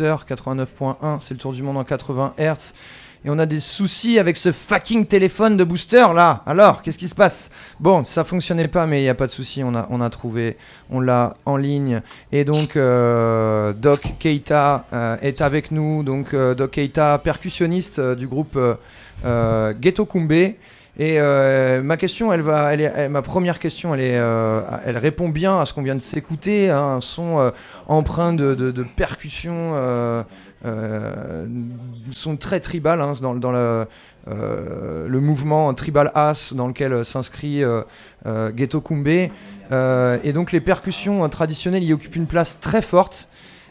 Radio Booster 89.1, c'est le tour du monde en 80 Hz. Et on a des soucis avec ce fucking téléphone de Booster là. Alors, qu'est-ce qui se passe? Bon, ça fonctionnait pas, mais il n'y a pas de souci, on a, trouvé, on l'a en ligne. Et donc, euh, Doc Keita euh, est avec nous. Donc, euh, Doc Keita, percussionniste du groupe Ghetto Kumbe. Et ma question, elle va, est, ma première question, elle répond bien à ce qu'on vient de s'écouter, hein, un son empreint de, de, de percussion, euh, euh, son très tribal hein, dans, euh, le mouvement tribal as dans lequel s'inscrit Ghetto Kumbe. Et donc les percussions euh, traditionnelles y occupent une place très forte.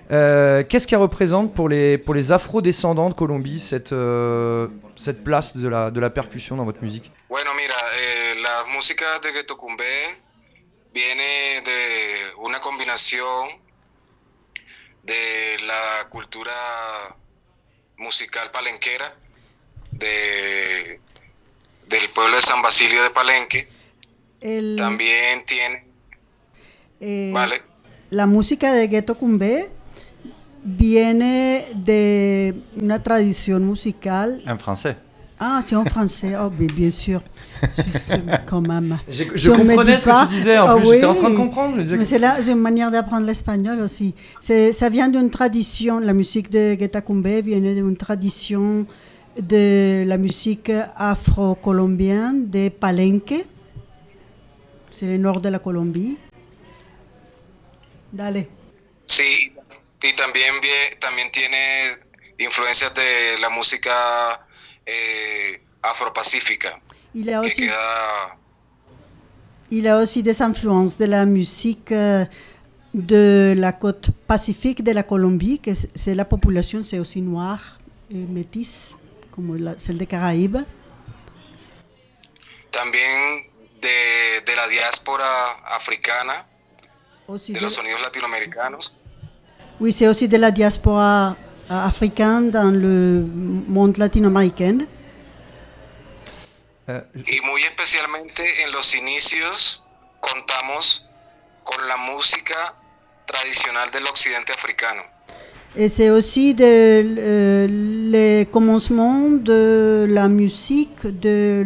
Qu'est-ce qu'elle représente pour les, afro-descendants de Colombie, cette, place de la, percussion dans votre musique? Eh, la música de Ghetto Kumbe viene de una de la cultura musical palenquera de, del pueblo de San Basilio de Palenque El- También tiene, eh, vale, La música de Ghetto Cumbé viene de una tradición musical. En français. Ah, c'est en français. Oh, mais bien sûr. Juste, quand même. Je me comprenais ce que tu disais, en Ah plus, j'étais en train de comprendre, je disais Mais c'est là, c'est une manière d'apprendre l'espagnol aussi. C'est, ça vient d'une tradition, la musique de Guetta Cumbé vient d'une tradition de la musique afro-colombienne de Palenque. C'est le nord de la Colombie. Dale. sí, y también, también tiene influencias de la música eh, afropacífica, Il a que aussi queda Il a aussi des influences de la musique euh, de la côte pacifique de la Colombie, que c'est c'est la population, c'est aussi noire et métisse, comme la- celle des Caraïbes. también de, de la diáspora africana, Aussi de de- los sonidos latinoamericanos. oui, c'est aussi de la diaspora africaine dans le monde latino-américain. Euh, Y muy especialmente en los inicios contamos con la música tradicional del occidente africano. Et c'est aussi de, euh, les commencements de la musique de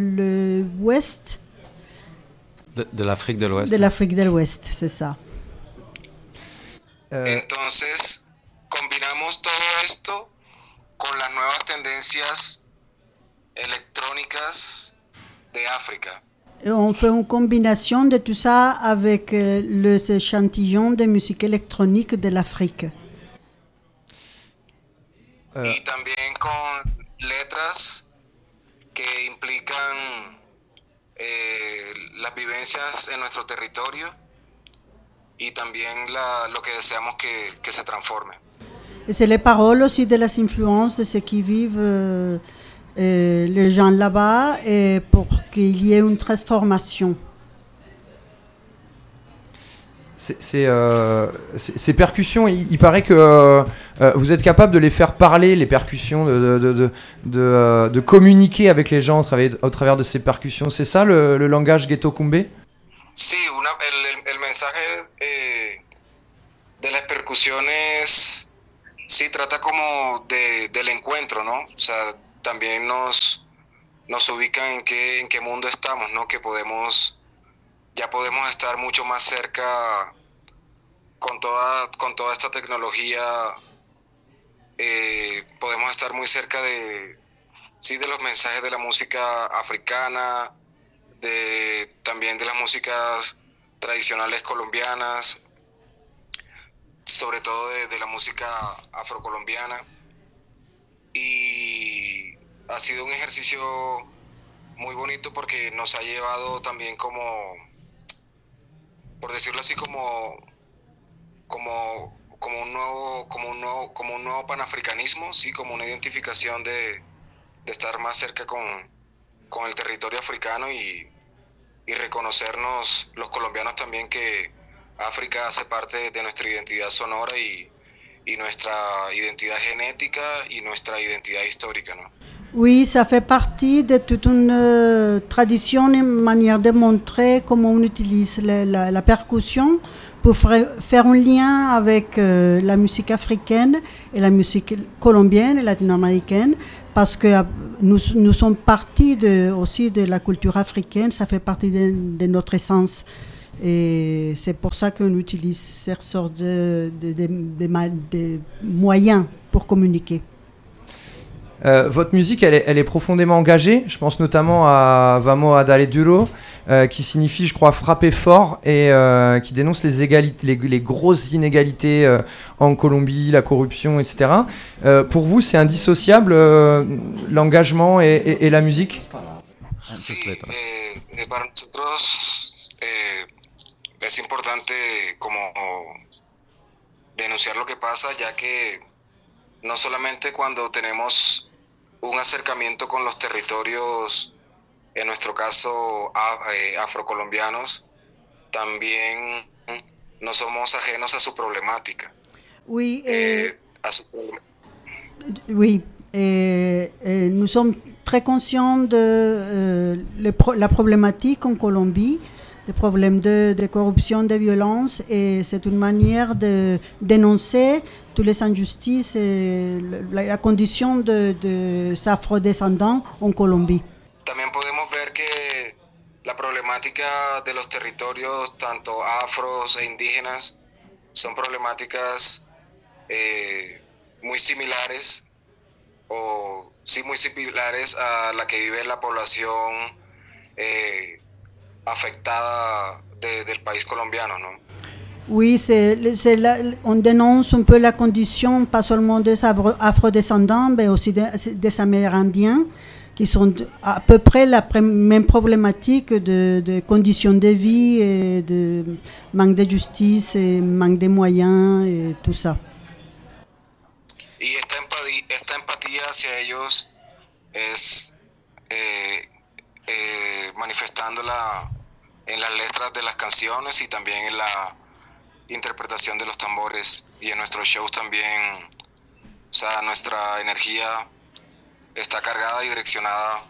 l'Ouest, De, de l'Afrique de l'Ouest. de l'Afrique de l'Ouest, c'est ça. euh, Entonces, combinamos todo esto con las nuevas tendencias electrónicas de África. On fait une combinaison de tout ça avec euh, les échantillons de musique électronique de l'Afrique. Y también con letras que implican eh, las vivencias en nuestro territorio y también la- lo que deseamos que, que se transforme. Et c'est les paroles aussi de les influences de ceux qui vivent, euh, euh, les gens là-bas, et pour qu'il y ait une transformation. euh, ces percussions, il, il paraît que euh, vous êtes capable de les faire parler, les percussions, de, de, de, de, de, de communiquer avec les gens au travers, au travers de ces percussions. C'est ça le, le langage ghetto kumbé? Sí, una, el, el- mensaje eh, de las percusiones sí trata como de, del encuentro, ¿no? O sea, también nos, nos ubica en qué, en qué mundo estamos, ¿no? Que podemos, ya podemos estar mucho más cerca con toda, con toda esta tecnología, eh, podemos estar muy cerca de, sí, de los mensajes de la música africana, de, también de las músicas tradicionales colombianas, sobre todo de, la música afrocolombiana. Y ha sido un ejercicio muy bonito porque nos ha llevado también como, por decirlo así, como, como, como un nuevo, como un nuevo, como un nuevo panafricanismo, sí, como una identificación de, de estar más cerca con, con el territorio africano y, y reconocernos los colombianos también que África hace parte de nuestra identidad sonora y, y nuestra identidad genética y nuestra identidad histórica, ¿no? Oui, ça fait partie de toute une euh, tradition, une manière de montrer comment on utilise la, la- la percussion pour faire un lien avec euh, la musique africaine et la musique colombienne et latino-américaine, parce que euh, nous, nous sommes partis de, aussi de la culture africaine, ça fait partie de, notre essence. Et c'est pour ça qu'on utilise cette sorte de, de- de moyens pour communiquer. Euh, votre musique, elle est, elle est profondément engagée. Je pense notamment à Vamos a dale duro, euh, qui signifie, je crois, frapper fort et euh, qui dénonce les, égalités, les, les grosses inégalités euh, en Colombie, la corruption, etc. Euh, pour vous, c'est indissociable euh, l'engagement et, et- et la musique? Sí, eh, eh, para nosotros eh, es importante como denunciar lo que pasa, ya que no solamente cuando tenemos un acercamiento con los territorios, en nuestro caso eh, afrocolombianos, también no somos ajenos a su problemática. Oui, eh, a su problem- Oui, et, et nous sommes très conscients de euh, le la problématique en Colombie des problèmes de, de corruption, de violence, et c'est une manière de dénoncer toutes les injustices et la, condition de, de ces afrodescendants en Colombie. También podemos ver que la problemática de los territorios, tanto afros e indígenas, son problemáticas eh, muy similares o sí muy similares a la que vive la población eh, afectada de- del país colombiano, ¿no? Oui, c'est, on dénonce un peu la condition, pas seulement des afro- afrodescendants, mais aussi des, des Amérindiens, qui sont à peu près la même problématique de, de conditions de vie et de manque de justice et manque de moyens et tout ça. Y esta empatía, esta empatía hacia ellos es eh, eh, manifestándola en las letras de las canciones y también en la interpretación de los tambores y en nuestros shows también, o sea, nuestra energía está cargada y direccionada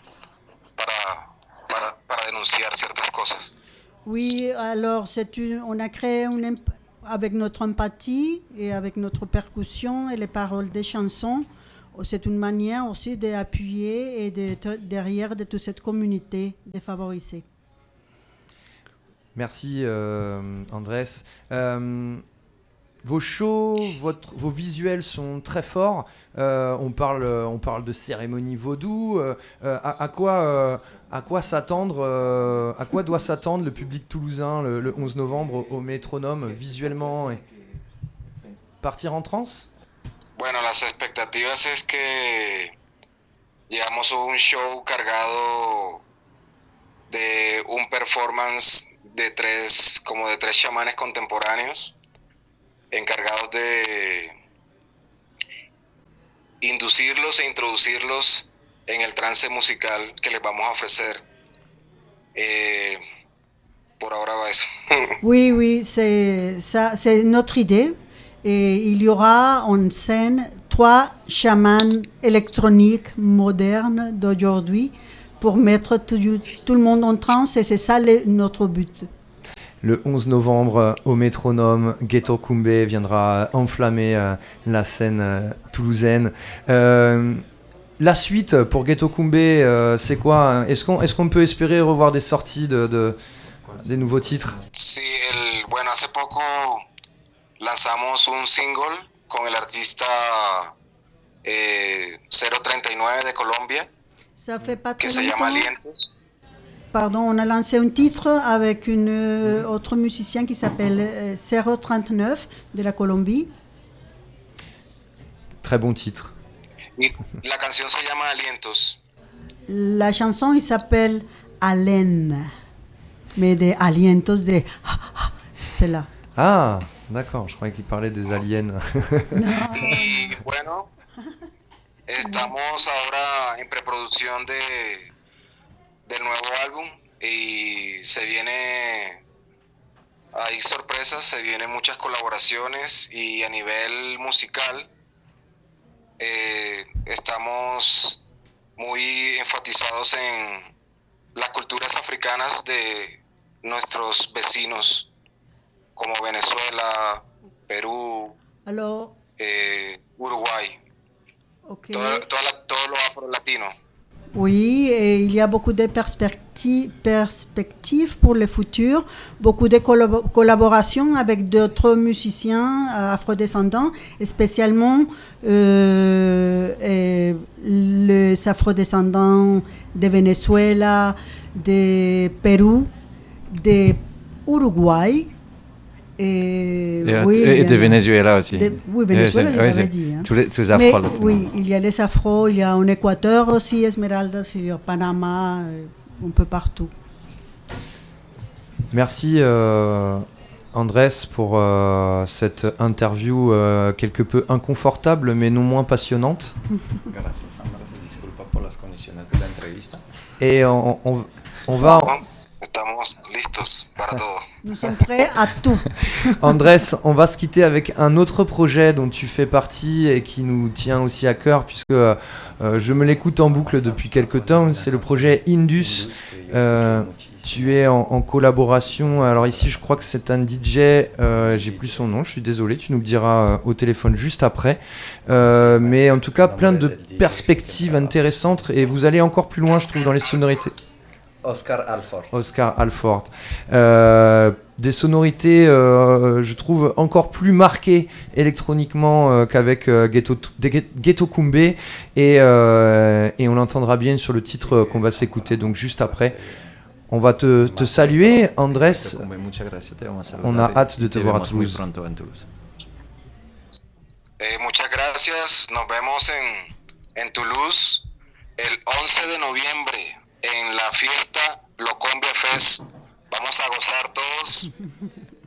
para, para, para denunciar ciertas cosas. Oui, alors une- on a créé une avec notre empathie et avec notre percussion et les paroles des chansons. C'est une manière aussi d'appuyer et d'être derrière de toute cette communauté défavorisée. Merci euh, Andrés. Euh, vos shows, vos visuels sont très forts. Euh, on, parle, on parle de cérémonie vaudou. À, quoi, quoi s'attendre À quoi doit s'attendre le public toulousain le, le 11 novembre au, métronome visuellement et Partir en transe? Bueno, las expectativas que un show cargado de performance de tres, como de tres chamanes contemporáneos, encargados de inducirlos e introducirlos en el trance musical que les vamos a ofrecer. Eh, eso. Oui, oui, c'est notre idée. Et il y aura en scène trois chamans électroniques modernes d'aujourd'hui pour mettre tout, tout le monde en transe et c'est ça le- notre but. Le 11 novembre, euh, au métronome, Ghetto Kumbe viendra enflammer euh, la scène euh, toulousaine. Euh, la suite pour Ghetto Kumbe, euh, c'est quoi hein? Est-ce qu'on est qu'on peut espérer revoir des sorties de, de- des nouveaux titres? Sí, el, bueno, hace poco lanzamos un single con el artista eh, 039 de Colombia Ça fait pas que très se llama longtemps. Alientos. Pardon, on a lancé un titre avec une euh, autre musicien qui s'appelle euh, 039 de la Colombie. Très bon titre. La canción se llama Alientos. La chanson, il s'appelle Haleine, mais des alientos de... C'est là. Ah, d'accord, je croyais qu'il parlait des aliens. Y bueno, estamos ahora en preproducción de del nuevo álbum y se viene hay sorpresas, se vienen muchas colaboraciones y a nivel musical eh, estamos muy enfatizados en las culturas africanas de nuestros vecinos como Venezuela, Perú, eh, Uruguay, ok. todo, toda la- todo lo afro-latino. Oui, et il y a beaucoup de perspectives, perspectives pour le futur, beaucoup de collabo- collaborations avec d'autres musiciens euh, afrodescendants, et spécialement euh, et les afrodescendants de Venezuela, de Pérou, de Uruguay. Et, Et, oui, et de Venezuela aussi. de- oui, Venezuela, l'avait c'est- dit. hein. Tous les, tous les Mais afro oui, il y a les afros, il y a en Équateur aussi, Esmeraldas, il y a Panama, euh, un peu partout. Merci euh, Andrés pour euh, cette interview euh, quelque peu inconfortable mais non moins passionnante. Gracias, Sandra. Se disculpa por las condiciones de la entrevista. Et on, on- on va... Estamos listos para todo. Nous sommes prêts à tout. Andrés, on va se quitter avec un autre projet dont tu fais partie et qui nous tient aussi à cœur puisque euh, je me l'écoute en boucle depuis quelques temps. C'est le projet Indus. Euh, Tu es en, en collaboration. Alors ici, je crois que c'est un DJ. euh, J'ai plus son nom. Je suis désolé. Tu nous le diras euh, au téléphone juste après. Euh, mais en tout cas, plein de perspectives intéressantes. Et vous allez encore plus loin, je trouve, dans les sonorités. Oscar Alford. Oscar Alford. Euh, des sonorités, euh, je trouve, encore plus marquées électroniquement euh, qu'avec euh, Ghetto, Ghetto- Kumbe. Et, euh, et on l'entendra bien sur le titre qu'on va s'écouter donc juste après. On va te, te saluer, Andrés. On a hâte de te voir à Toulouse. pronto en Toulouse. Eh, muchas gracias. Nos vemos en, en Toulouse el 11 de noviembre en la fiesta Locombia Fest. Vamos a gozar todos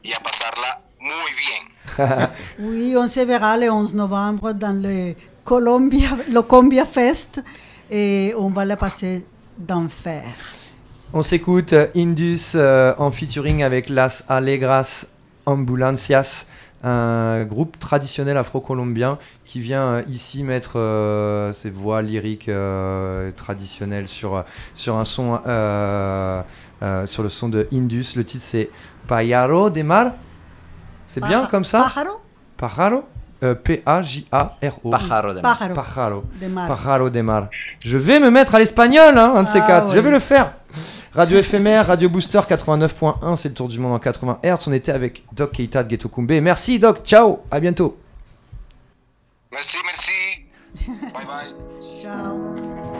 y a pasarla muy bien. Oui, on se verra le 11 novembre dans le Colombia, le Combia Fest et on va le passer d'enfer. On s'écoute Indus euh, en featuring avec Las Alegras Ambulancias, un groupe traditionnel afro-colombien qui vient euh, ici mettre euh, ses voix lyriques euh, traditionnelles sur, sur un son, euh, euh, sur le son de Indus. Le titre c'est Payaro de Mar. C'est bien comme ça? Pajaro? P-A-J-A-R-O? Pájaro de mar. Pájaro. Pajaro. de mar. Pajaro de mar. Je vais me mettre à l'espagnol, hein, un de ces Ah, quatre. Je vais le faire. Radio éphémère, Radio Booster 89.1, c'est le tour du monde en 80 Hz. On était avec Doc Keita de Ghetto Kumbe. Merci Doc, ciao, à bientôt. Merci, merci. Bye bye. Ciao.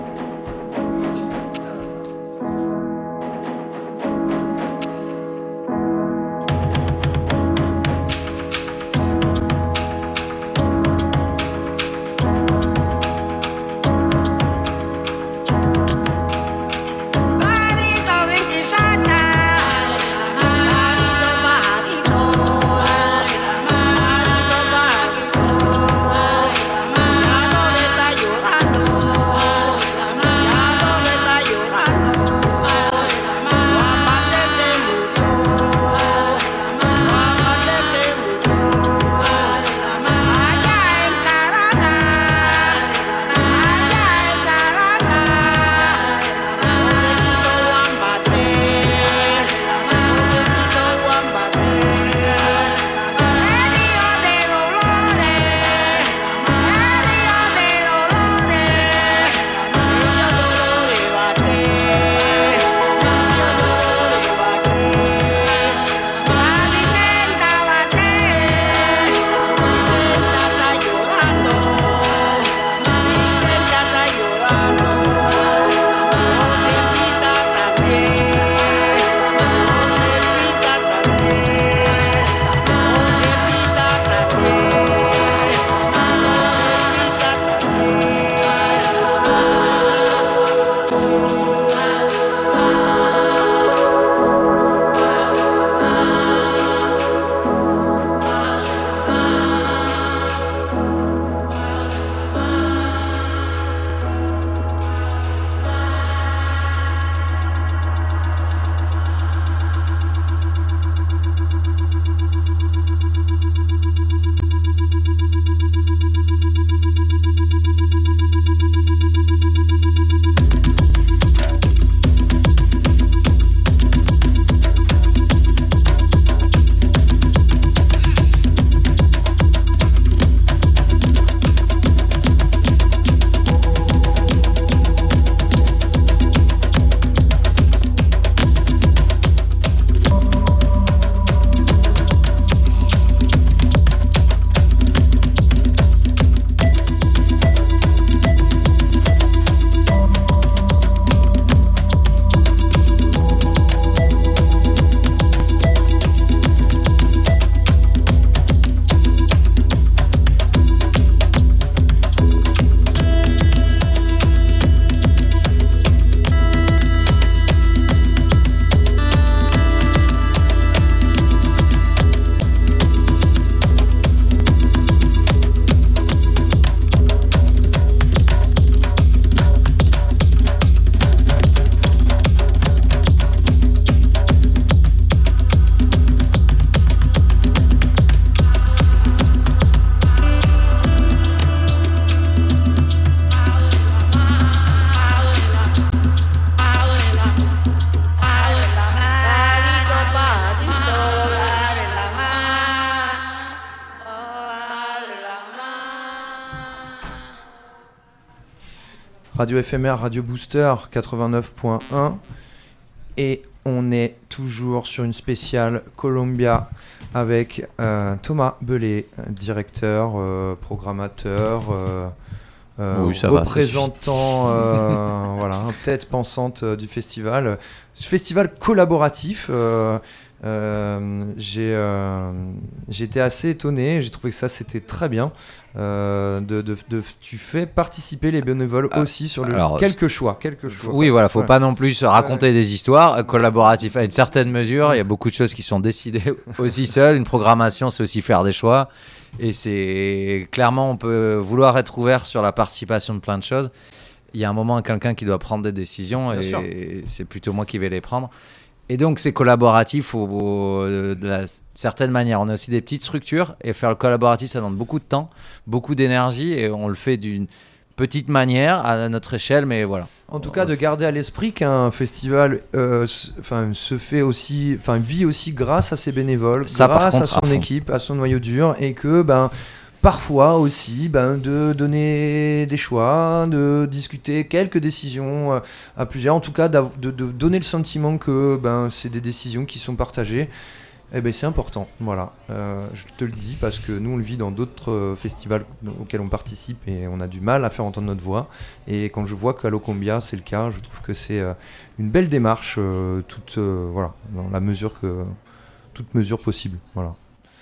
Radio FMR, Radio Booster 89.1. Et on est toujours sur une spéciale Columbia avec euh, Thomas Belay, directeur, euh, programmateur, euh, Oui, représentant, voilà, tête pensante du festival. Ce festival collaboratif. Euh, j'ai euh, été assez étonné, j'ai trouvé que ça c'était très bien. Euh, de, de- de- tu fais participer les bénévoles aussi sur le Ah, alors, quelques choix, quelques choix. Oui, voilà, faut Ouais. pas non plus se raconter des histoires collaboratifs à une certaine mesure. Il y a beaucoup de choses qui sont décidées aussi seules. Une programmation, c'est aussi faire des choix. Et c'est clairement, on peut vouloir être ouvert sur la participation de plein de choses. Il y a un moment, quelqu'un qui doit prendre des décisions Bien et c'est plutôt moi qui vais les prendre. Et donc, c'est collaboratif au, au- de la certaine manière. On a aussi des petites structures et faire le collaboratif, ça demande beaucoup de temps, beaucoup d'énergie et on le fait d'une petite manière à notre échelle, mais voilà. En tout cas, de garder à l'esprit qu'un festival euh, enfin, se fait aussi, enfin, vit aussi grâce à ses bénévoles, Ça, grâce contre, à son équipe, à son noyau dur, et que ben, parfois aussi ben, de donner des choix, de discuter quelques décisions euh, à plusieurs, en tout cas de, donner le sentiment que ben, c'est des décisions qui sont partagées. Eh ben, c'est important, voilà. Euh, je te le dis parce que nous on le vit dans d'autres euh, festivals auxquels on participe et on a du mal à faire entendre notre voix. Et quand je vois qu'à Locombia c'est le cas, je trouve que c'est une belle démarche, toute voilà, dans la mesure que toute mesure possible, voilà.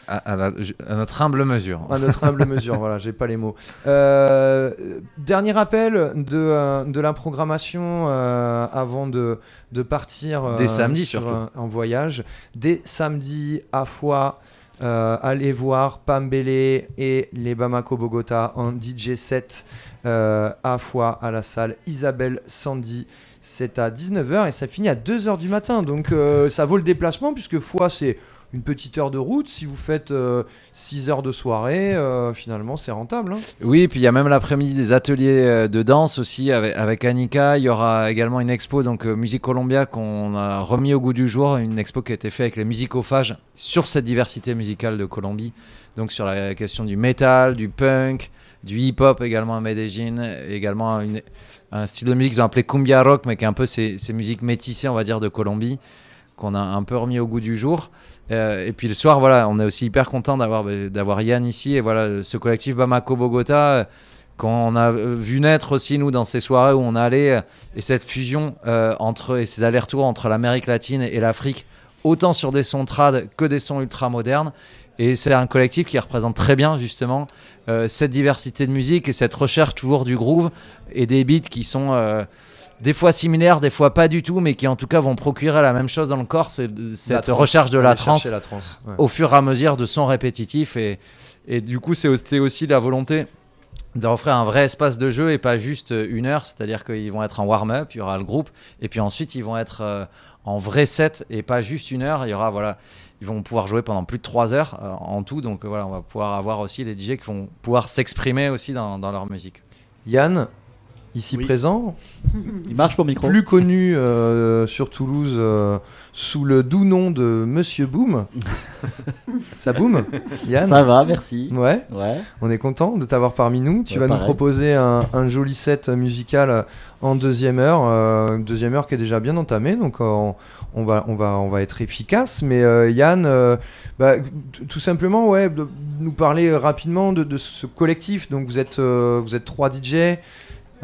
À, à la- à notre humble mesure. À notre humble mesure, voilà, j'ai pas les mots. Euh, dernier rappel de, euh, de la programmation euh, avant de, de partir euh, Dès samedi, sur en voyage. Dès samedi à Foix, allez voir Pambele et les Bamako Bogota en DJ set euh, à Foix à la salle Isabelle Sandy. C'est à 19h et ça finit à 2h du matin. Donc euh, ça vaut le déplacement puisque Foix c'est une petite heure de route. Si vous faites 6 heures de soirée, euh, finalement c'est rentable. hein. Oui, puis il y a même l'après-midi des ateliers euh, de danse aussi avec, avec Annika. Il y aura également une expo, donc euh, Musique Columbia, qu'on a remis au goût du jour. Une expo qui a été faite avec les musicophages sur cette diversité musicale de Colombie. Donc sur la question du metal, du punk, du hip-hop également à Medellín. Également un style de musique qu'ils ont appelé cumbia rock, mais qui est un peu ces, ces musiques métissées, on va dire, de Colombie qu'on a un peu remis au goût du jour. Euh, et puis le soir, voilà, on est aussi hyper content d'avoir bah, d'avoir Yann ici et voilà ce collectif Bamako Bogota euh, qu'on a euh, vu naître aussi nous dans ces soirées où on allait et cette fusion entre et ces allers-retours entre l'Amérique latine et l'Afrique, autant sur des sons trad que des sons ultra modernes. Et c'est un collectif qui représente très bien justement cette diversité de musique et cette recherche toujours du groove et des beats qui sont des fois similaires, des fois pas du tout, mais qui en tout cas vont procurer la même chose dans le corps, c'est cette trance. recherche de la ouais. au fur et à mesure de sons répétitifs. Et, et du coup, c'est- c'était aussi la volonté d'offrir un vrai espace de jeu et pas juste euh, une heure, c'est-à-dire qu'ils vont être en warm-up, il y aura le groupe, et puis ensuite ils vont être euh, en vrai set et pas juste une heure, il y aura, voilà, ils vont pouvoir jouer pendant plus de trois heures euh, en tout, donc euh, voilà, on va pouvoir avoir aussi les DJ qui vont pouvoir s'exprimer aussi dans, dans leur musique. Yann, ici présent. Il marche pour micro. Plus connu euh, sur Toulouse euh, sous le doux nom de Monsieur Boom. Ça boom Yann Ça va, merci. Ouais. Ouais. On est content de t'avoir parmi nous. Tu Ouais, vas nous proposer un, un joli set musical en deuxième heure. euh, deuxième heure qui est déjà bien entamée, donc on, on va, on, va, on va être efficace. Mais Yann, bah, tout simplement, ouais, de nous parler rapidement de, de ce collectif. Donc vous êtes, vous êtes trois DJ.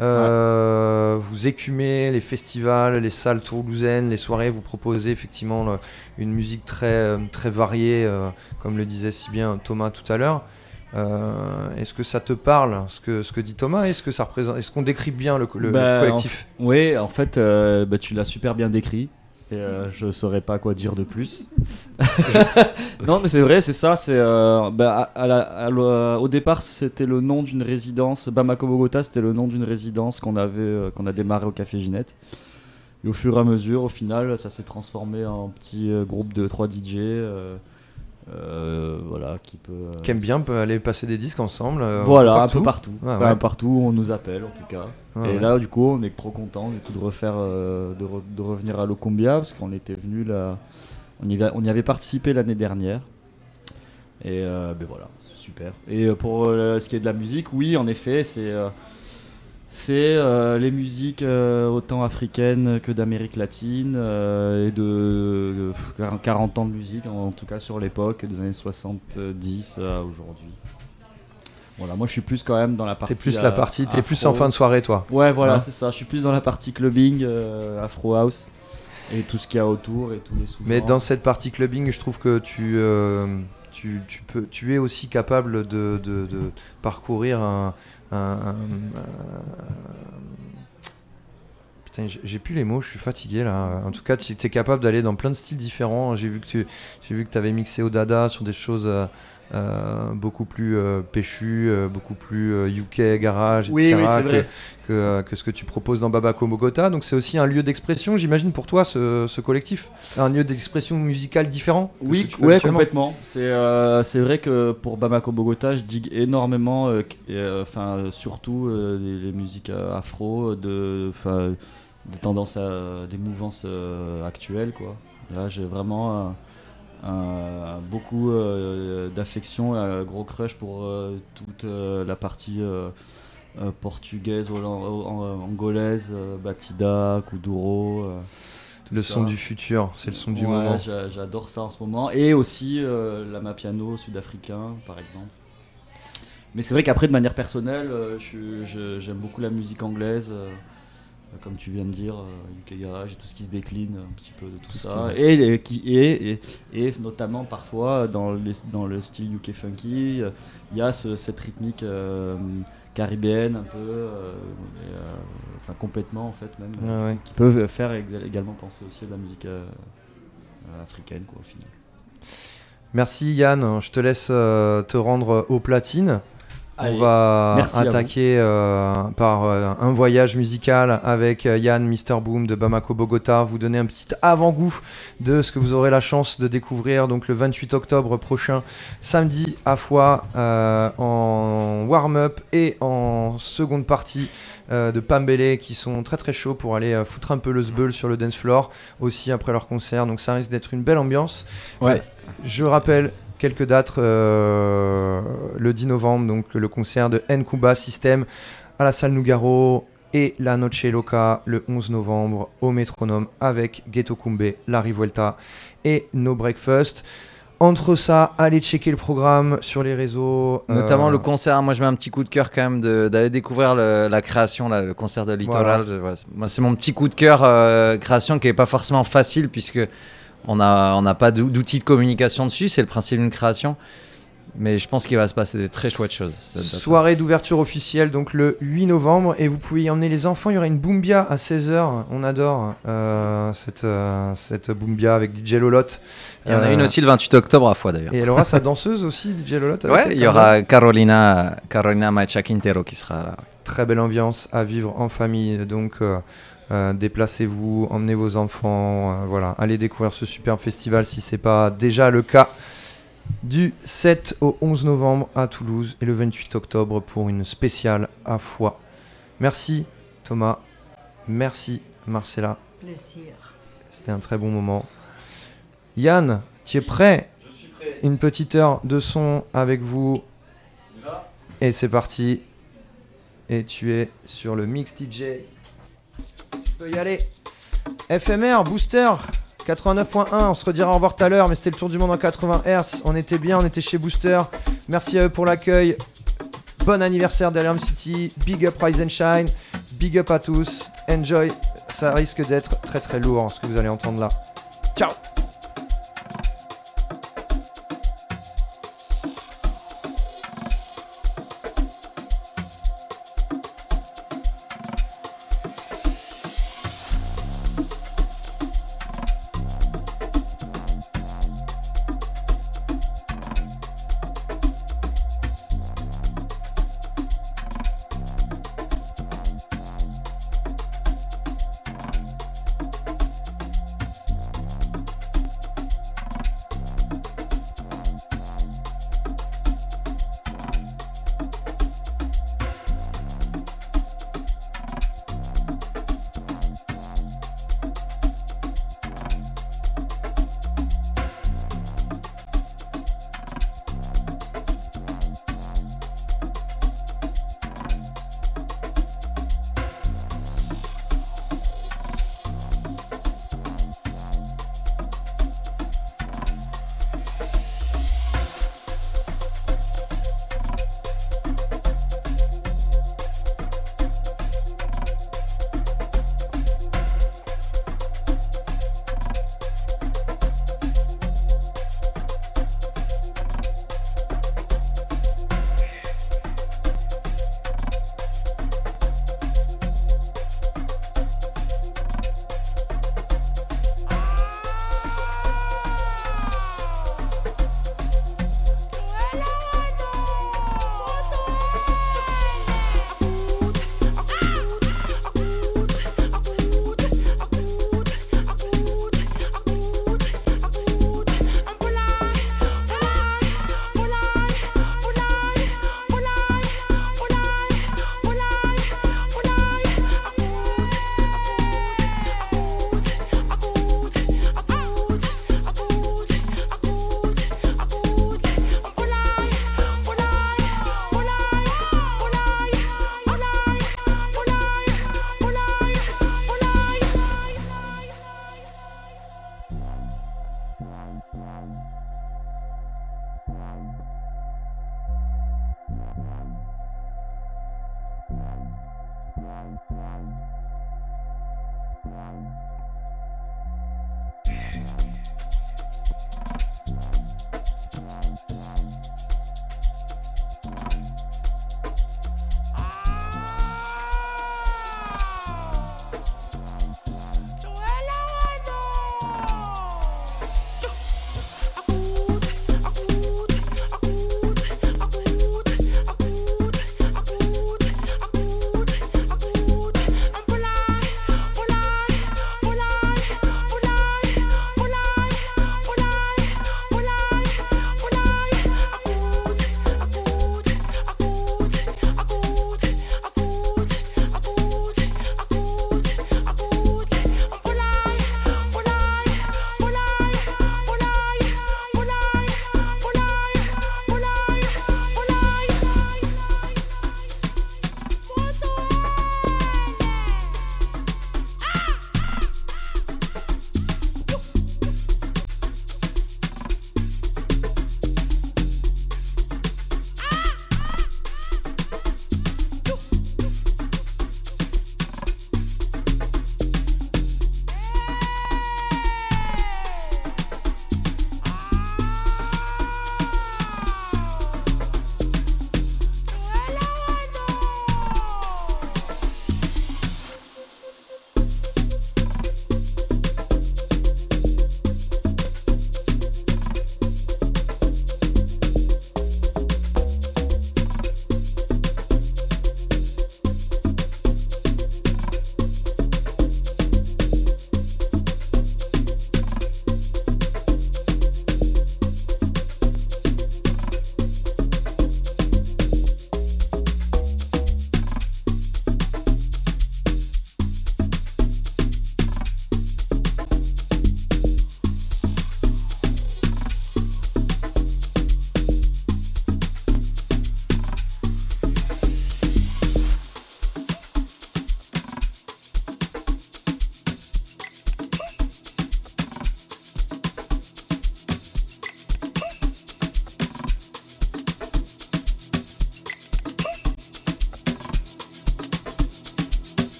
Euh, Vous écumez les festivals, les salles toulousaines, les soirées. Vous proposez effectivement le- une musique très, euh, très variée, euh, comme le disait si bien Thomas tout à l'heure. Euh, est-ce que ça te parle, ce que, ce que dit Thomas? Est-ce que ça représente, est-ce qu'on décrit bien le, le Bah, collectif? en- Oui, en fait, bah, tu l'as super bien décrit. Euh, je saurais pas quoi dire de plus. non, mais c'est vrai, c'est ça. C'est euh, bah, le- au départ, c'était le nom d'une résidence. Bamako Bogota, c'était le nom d'une résidence qu'on avait, euh, qu'on a démarré au Café Ginette. Et au fur et à mesure, au final, ça s'est transformé en petit euh, groupe de 3 DJ. Euh, voilà, qui peut. euh, Qui aime bien peut aller passer des disques ensemble. euh, voilà, un peu partout. Ouais, Enfin, ouais. partout, on nous appelle en tout cas. Ouais, et ouais. là, du coup, on est trop content du coup, de refaire, euh, de, re- de revenir à Locumbia parce qu'on était venu là, on y, va- on y avait participé l'année dernière. Et euh, ben voilà, c'est super. Et pour euh, ce qui est de la musique, oui, en effet, c'est euh, C'est euh, les musiques euh, autant africaines que d'Amérique latine euh, et de, de 40 ans de musique, en, en tout cas sur l'époque, des années 70 à aujourd'hui. Voilà, moi je suis plus quand même dans la partie. T'es plus la partie, t'es plus en fin de soirée, toi. Ouais, voilà, Hein c'est ça. Je suis plus dans la partie clubbing, afro house et tout ce qu'il y a autour et tous les sous Mais dans cette partie clubbing, je trouve que tu, tu, tu peux, tu es aussi capable de, de- de parcourir un. Un- un- Putain, j'ai- plus les mots, je suis fatigué là. En tout cas, tu es capable d'aller dans plein de styles différents. J'ai vu que tu j'ai vu que avais mixé au Dada sur des choses euh, beaucoup plus euh, péchues, euh, beaucoup plus UK, garage, etc. Oui, oui, c'est que, vrai. que, que ce que tu proposes dans Babako Bogota. Donc c'est aussi un lieu d'expression, j'imagine, pour toi, ce, ce collectif Un lieu d'expression musicale différent Oui, ouais, complètement. C'est vrai que pour Bamako Bogota, je digue énormément, enfin surtout les, les musiques afro, de, des tendances, à- des mouvances actuelles, quoi. Là, j'ai vraiment beaucoup euh, d'affection, un gros crush pour euh, toute euh, la partie euh, euh, portugaise, angolaise, euh, Batida, Kuduro. euh, Le son du futur, c'est le son du moment. j'a- J'adore ça en ce moment. Et aussi euh, la mapiano sud-africain, par exemple. Mais c'est vrai qu'après, de manière personnelle, euh, j'aime beaucoup la musique anglaise. Euh, comme tu viens de dire, euh, UK Garage et tout ce qui se décline un petit peu de tout, ça. qui- Et, qui et, et, et notamment parfois dans, les- dans le style UK funky, euh, il y a ce- cette rythmique euh, caribéenne un peu, euh, et, euh, enfin complètement en fait même, ouais. qui peuvent faire ég- également penser aussi à de la musique euh, euh, africaine quoi au final. Merci Yann, je te laisse euh, te rendre aux platines. Allez, On va attaquer euh, par euh, un voyage musical avec euh, Yann Mr Boom de Bamako Bogota, vous donner un petit avant-goût de ce que vous aurez la chance de découvrir donc le 28 octobre prochain, samedi à Foix, euh, en warm-up et en seconde partie de Pambele qui sont très très chauds pour aller foutre un peu le sbeul sur le dance floor aussi après leur concert, donc ça risque d'être une belle ambiance. Ouais. Je rappelle quelques dates. euh, le 10 novembre, donc le concert de Nkuba System à la salle Nougaro et la Noche Loca le 11 novembre au Métronome avec Ghetto Kumbe, La Rivuelta et No Breakfast. Entre ça, allez checker le programme sur les réseaux. Notamment euh, le concert, moi je mets un petit coup de cœur quand même d'aller découvrir le- la création, là, le concert de Littoral. Voilà. Voilà, moi c'est mon petit coup de cœur euh, création qui n'est pas forcément facile puisque on n'a on pas d'ou- d'outils de communication dessus, c'est le principe d'une création. Mais je pense qu'il va se passer des très chouettes choses. Soirée d'ouverture officielle donc le 8 novembre et vous pouvez y emmener les enfants. Il y aura une Boombia à 16h. On adore euh, cette, euh, cette Boombia avec DJ Lolotte. Il y en a Euh, une aussi le 28 octobre à Foix d'ailleurs. Et elle aura sa danseuse aussi, DJ Lolotte. Ouais, il y aura Carolina, Carolina Macha Quintero qui sera là. Très belle ambiance à vivre en famille. Donc, euh, déplacez-vous, emmenez vos enfants. euh, voilà, allez découvrir ce super festival si c'est pas déjà le cas. Du 7 au 11 novembre à Toulouse et le 28 octobre pour une spéciale à Foix. Merci Thomas. Merci Marcella. Plaisir. C'était un très bon moment. Yann, tu es prêt? Je suis prêt. Une petite heure de son avec vous. Et c'est parti. Et tu es sur le mix DJ. FMR, Booster, 89.1. On se redira au revoir tout à l'heure, mais c'était le tour du monde en 80 Hz. On était bien, on était chez Booster. Merci à eux pour l'accueil. Bon anniversaire d'Alarm City. Big up Rise and Shine. Big up à tous. Enjoy. Ça risque d'être très très lourd ce que vous allez entendre là. Ciao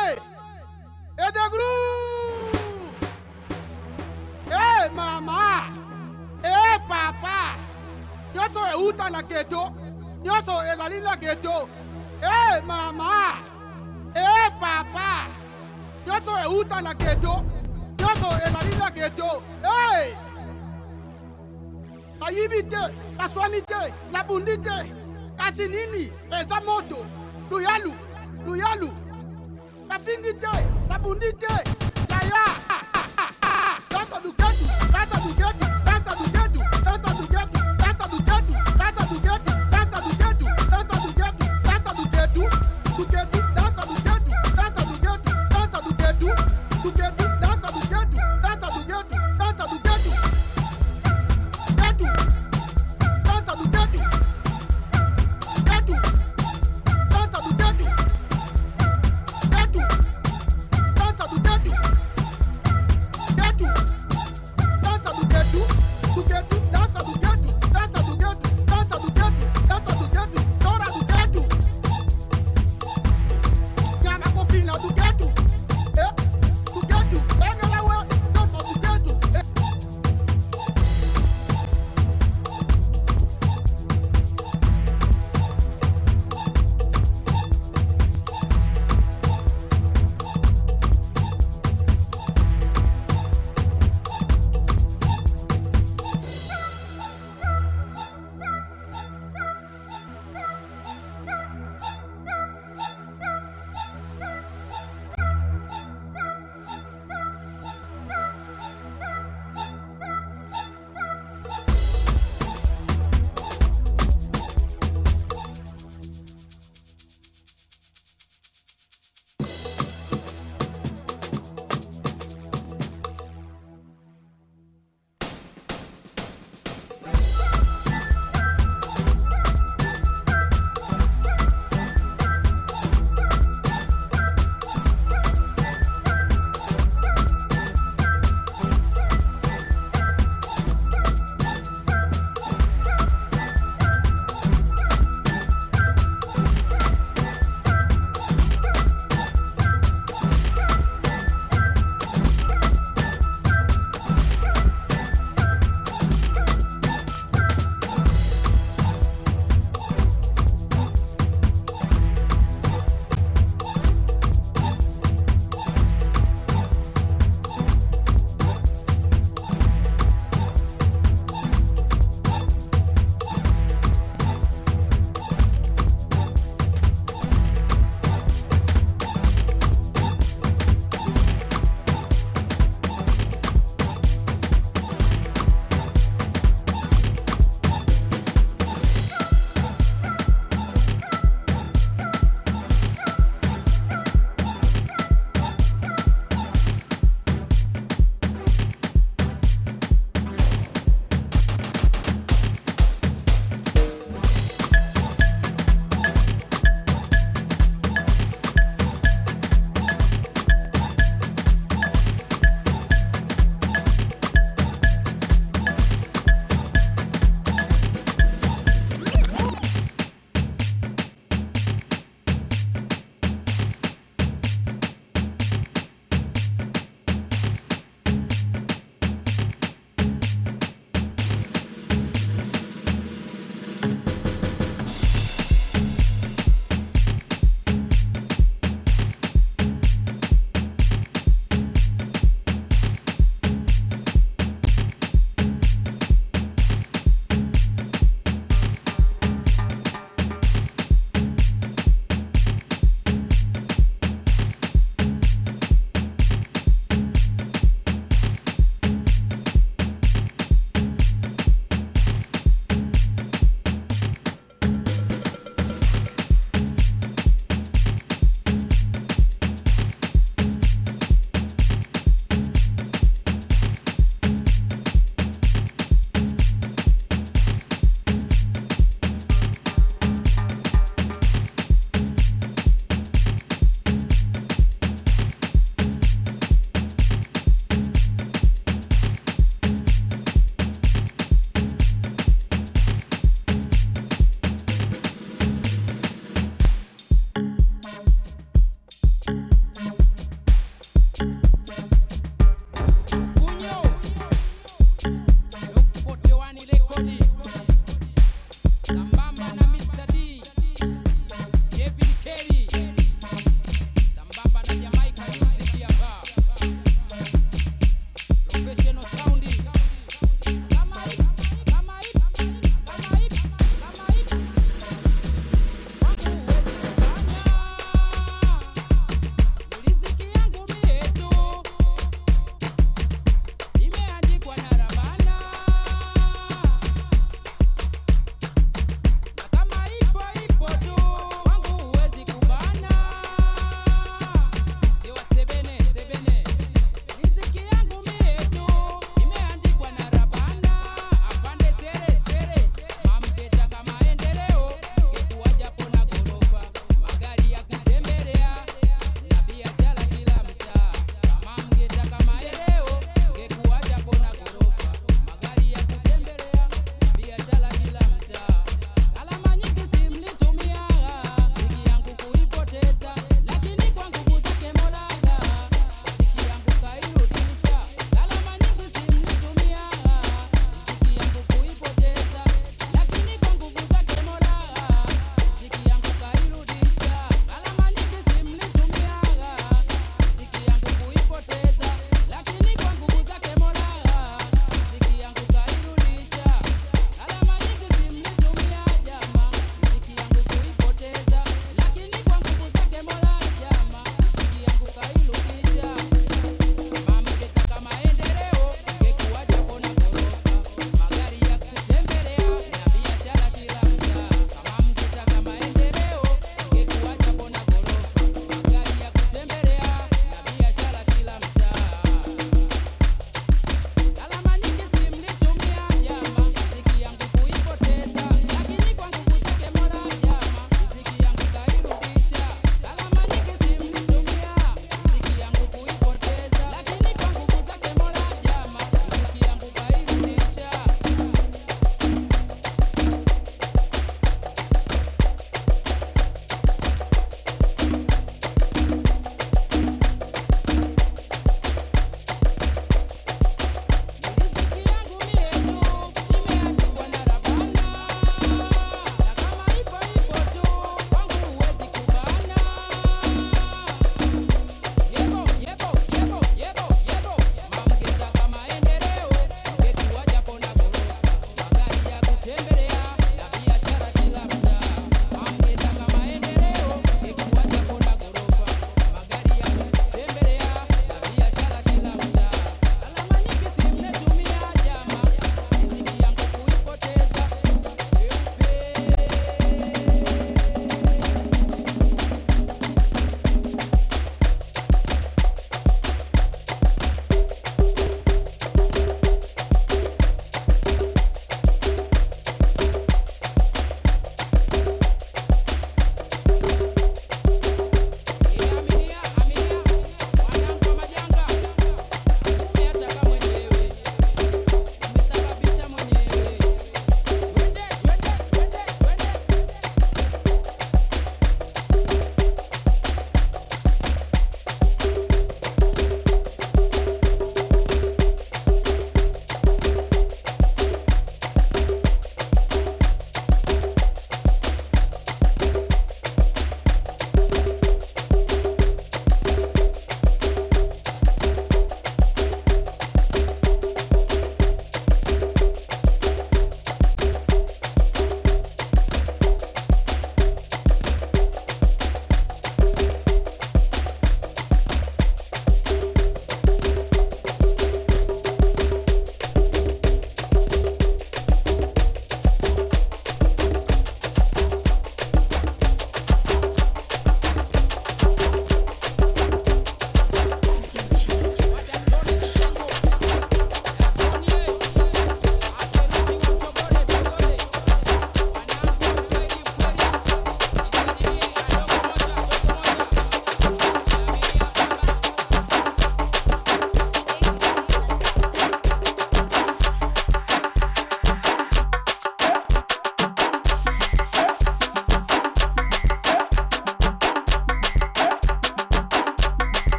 Hey! Edagru! Hey mama! Hey papa! Nyoso euta na keto. Nyoso ezali na keto. Hey mama! Hey papa! Nyoso euta na keto. Nyoso ezali na keto. Hey! Nayibi te, naswani te, nabundi te. Kasi nini? Eza moto. Luyalu, luyalu. La finité, la bondité, d'ailleurs, dans son bouquet, dans son bouquet.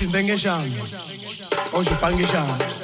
Oh, she jam Oji pange jam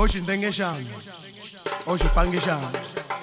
Oye, tengue ya. Oye.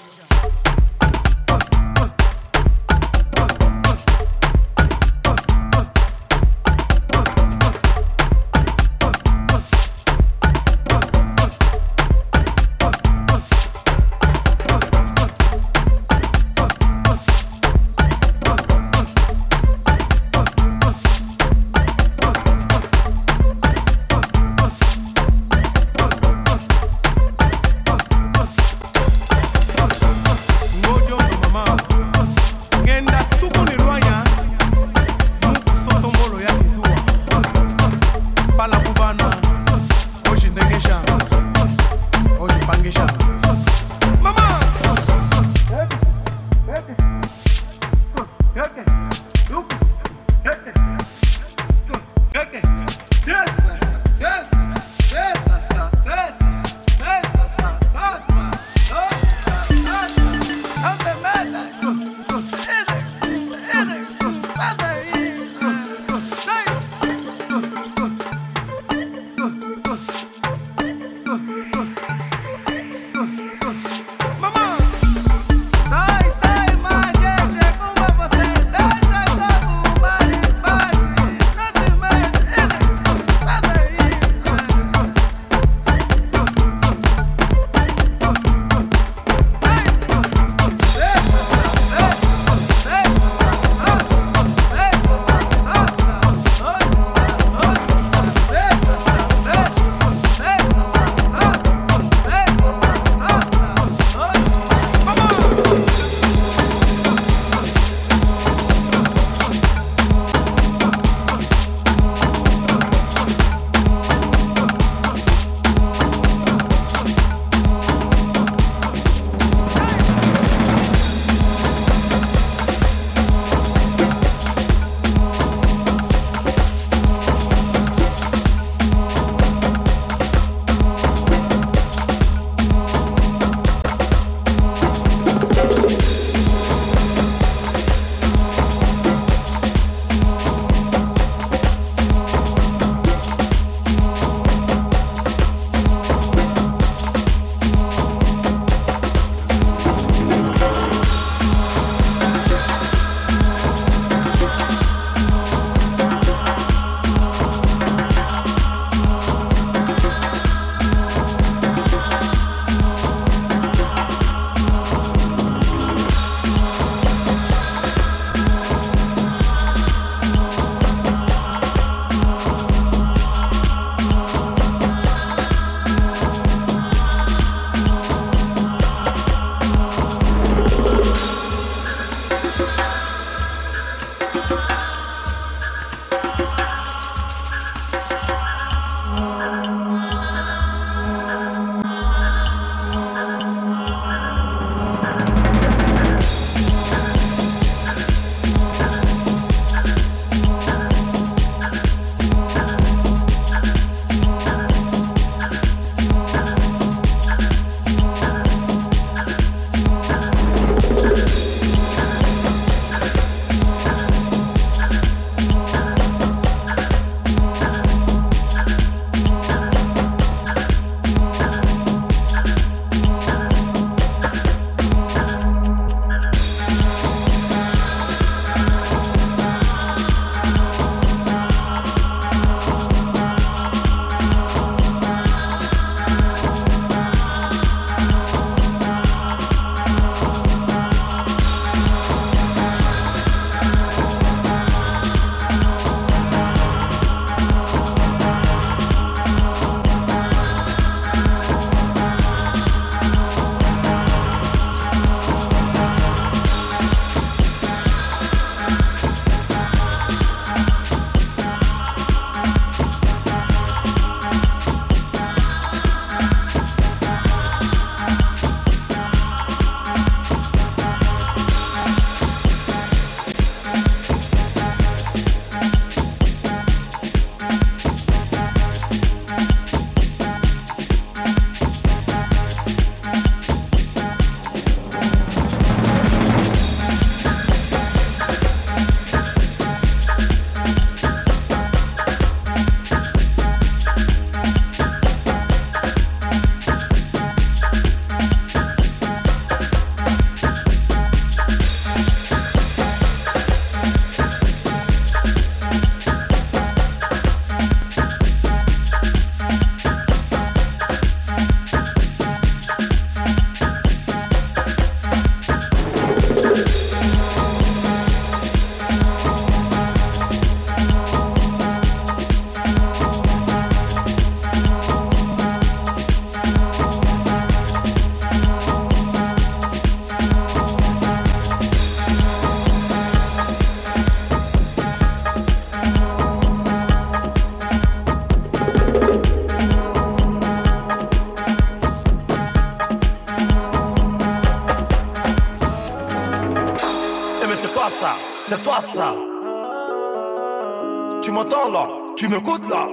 Tu là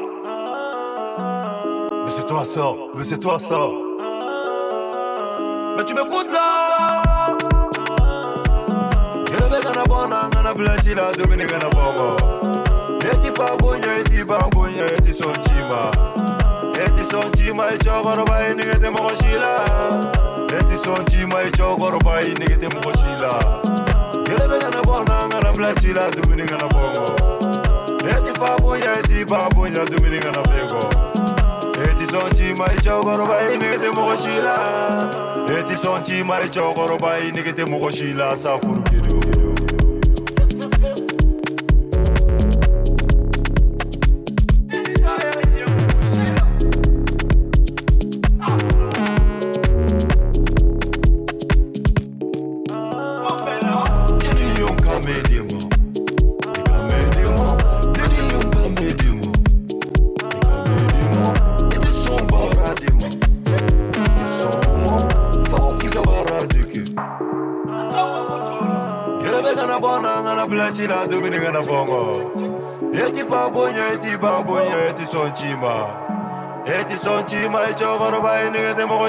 Mais c'est toi ça, mais c'est toi ça. Mais tu m'écoutes là Gelebe gana bona gana. Eti fa bonya eti ba bonya eti son chima. Eti son chima chogoro ba ini gete mo shila. Eti son chima e chogoro ba ini gete mo shila. Gelebe gana bona ngana blachi la gana bongo. Eti fabunya, eti babunya, Dominica na fego Eti sonchima, ichogoroba, inigete mokoshila Eti sonchima, ichogoroba, inigete mokoshila, safuru. son chima Eti son chima e ba bai nige te moko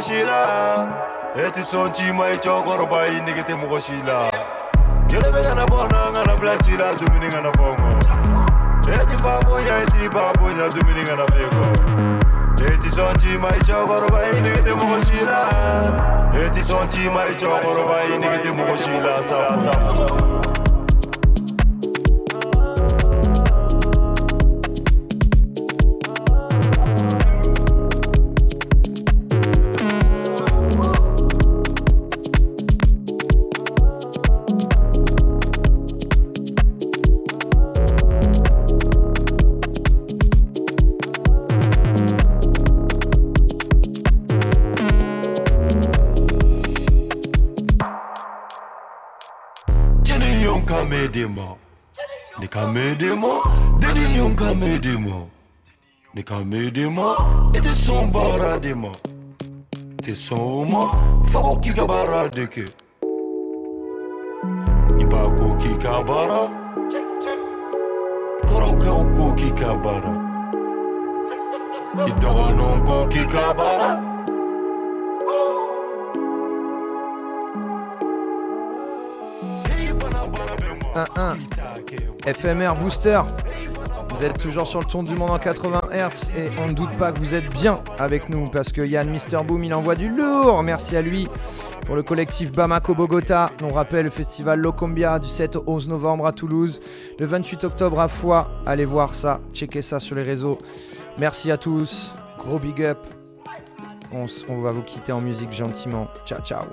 Eti son chima e ba bai nige te moko shila Kelebe gana bona gana blachila jumini fongo. Eti babonya eti babonya jumini gana fego. Eti son chima e chokoro bai nige te moko shila Eti son chima e ba bai nige te moko shila kamedimo, ni kamedimo, deni yon kamedimo, ni kamedimo, ete son baradimo, te son mo, fako kika baradeke, ibako kika bara, koroka ko kika bara, idono ko kika bara. FMR Booster. Vous êtes toujours sur le tour du monde en 80 Hz et on ne doute pas que vous êtes bien avec nous parce que Yann Mister Boom il envoie du lourd. Merci à lui pour le collectif Bamako Bogota. On rappelle le festival Locombia du 7 au 11 novembre à Toulouse, le 28 octobre à Foix. Allez voir ça, checkez ça sur les réseaux. Merci à tous, gros big up. On va vous quitter en musique gentiment. Ciao ciao.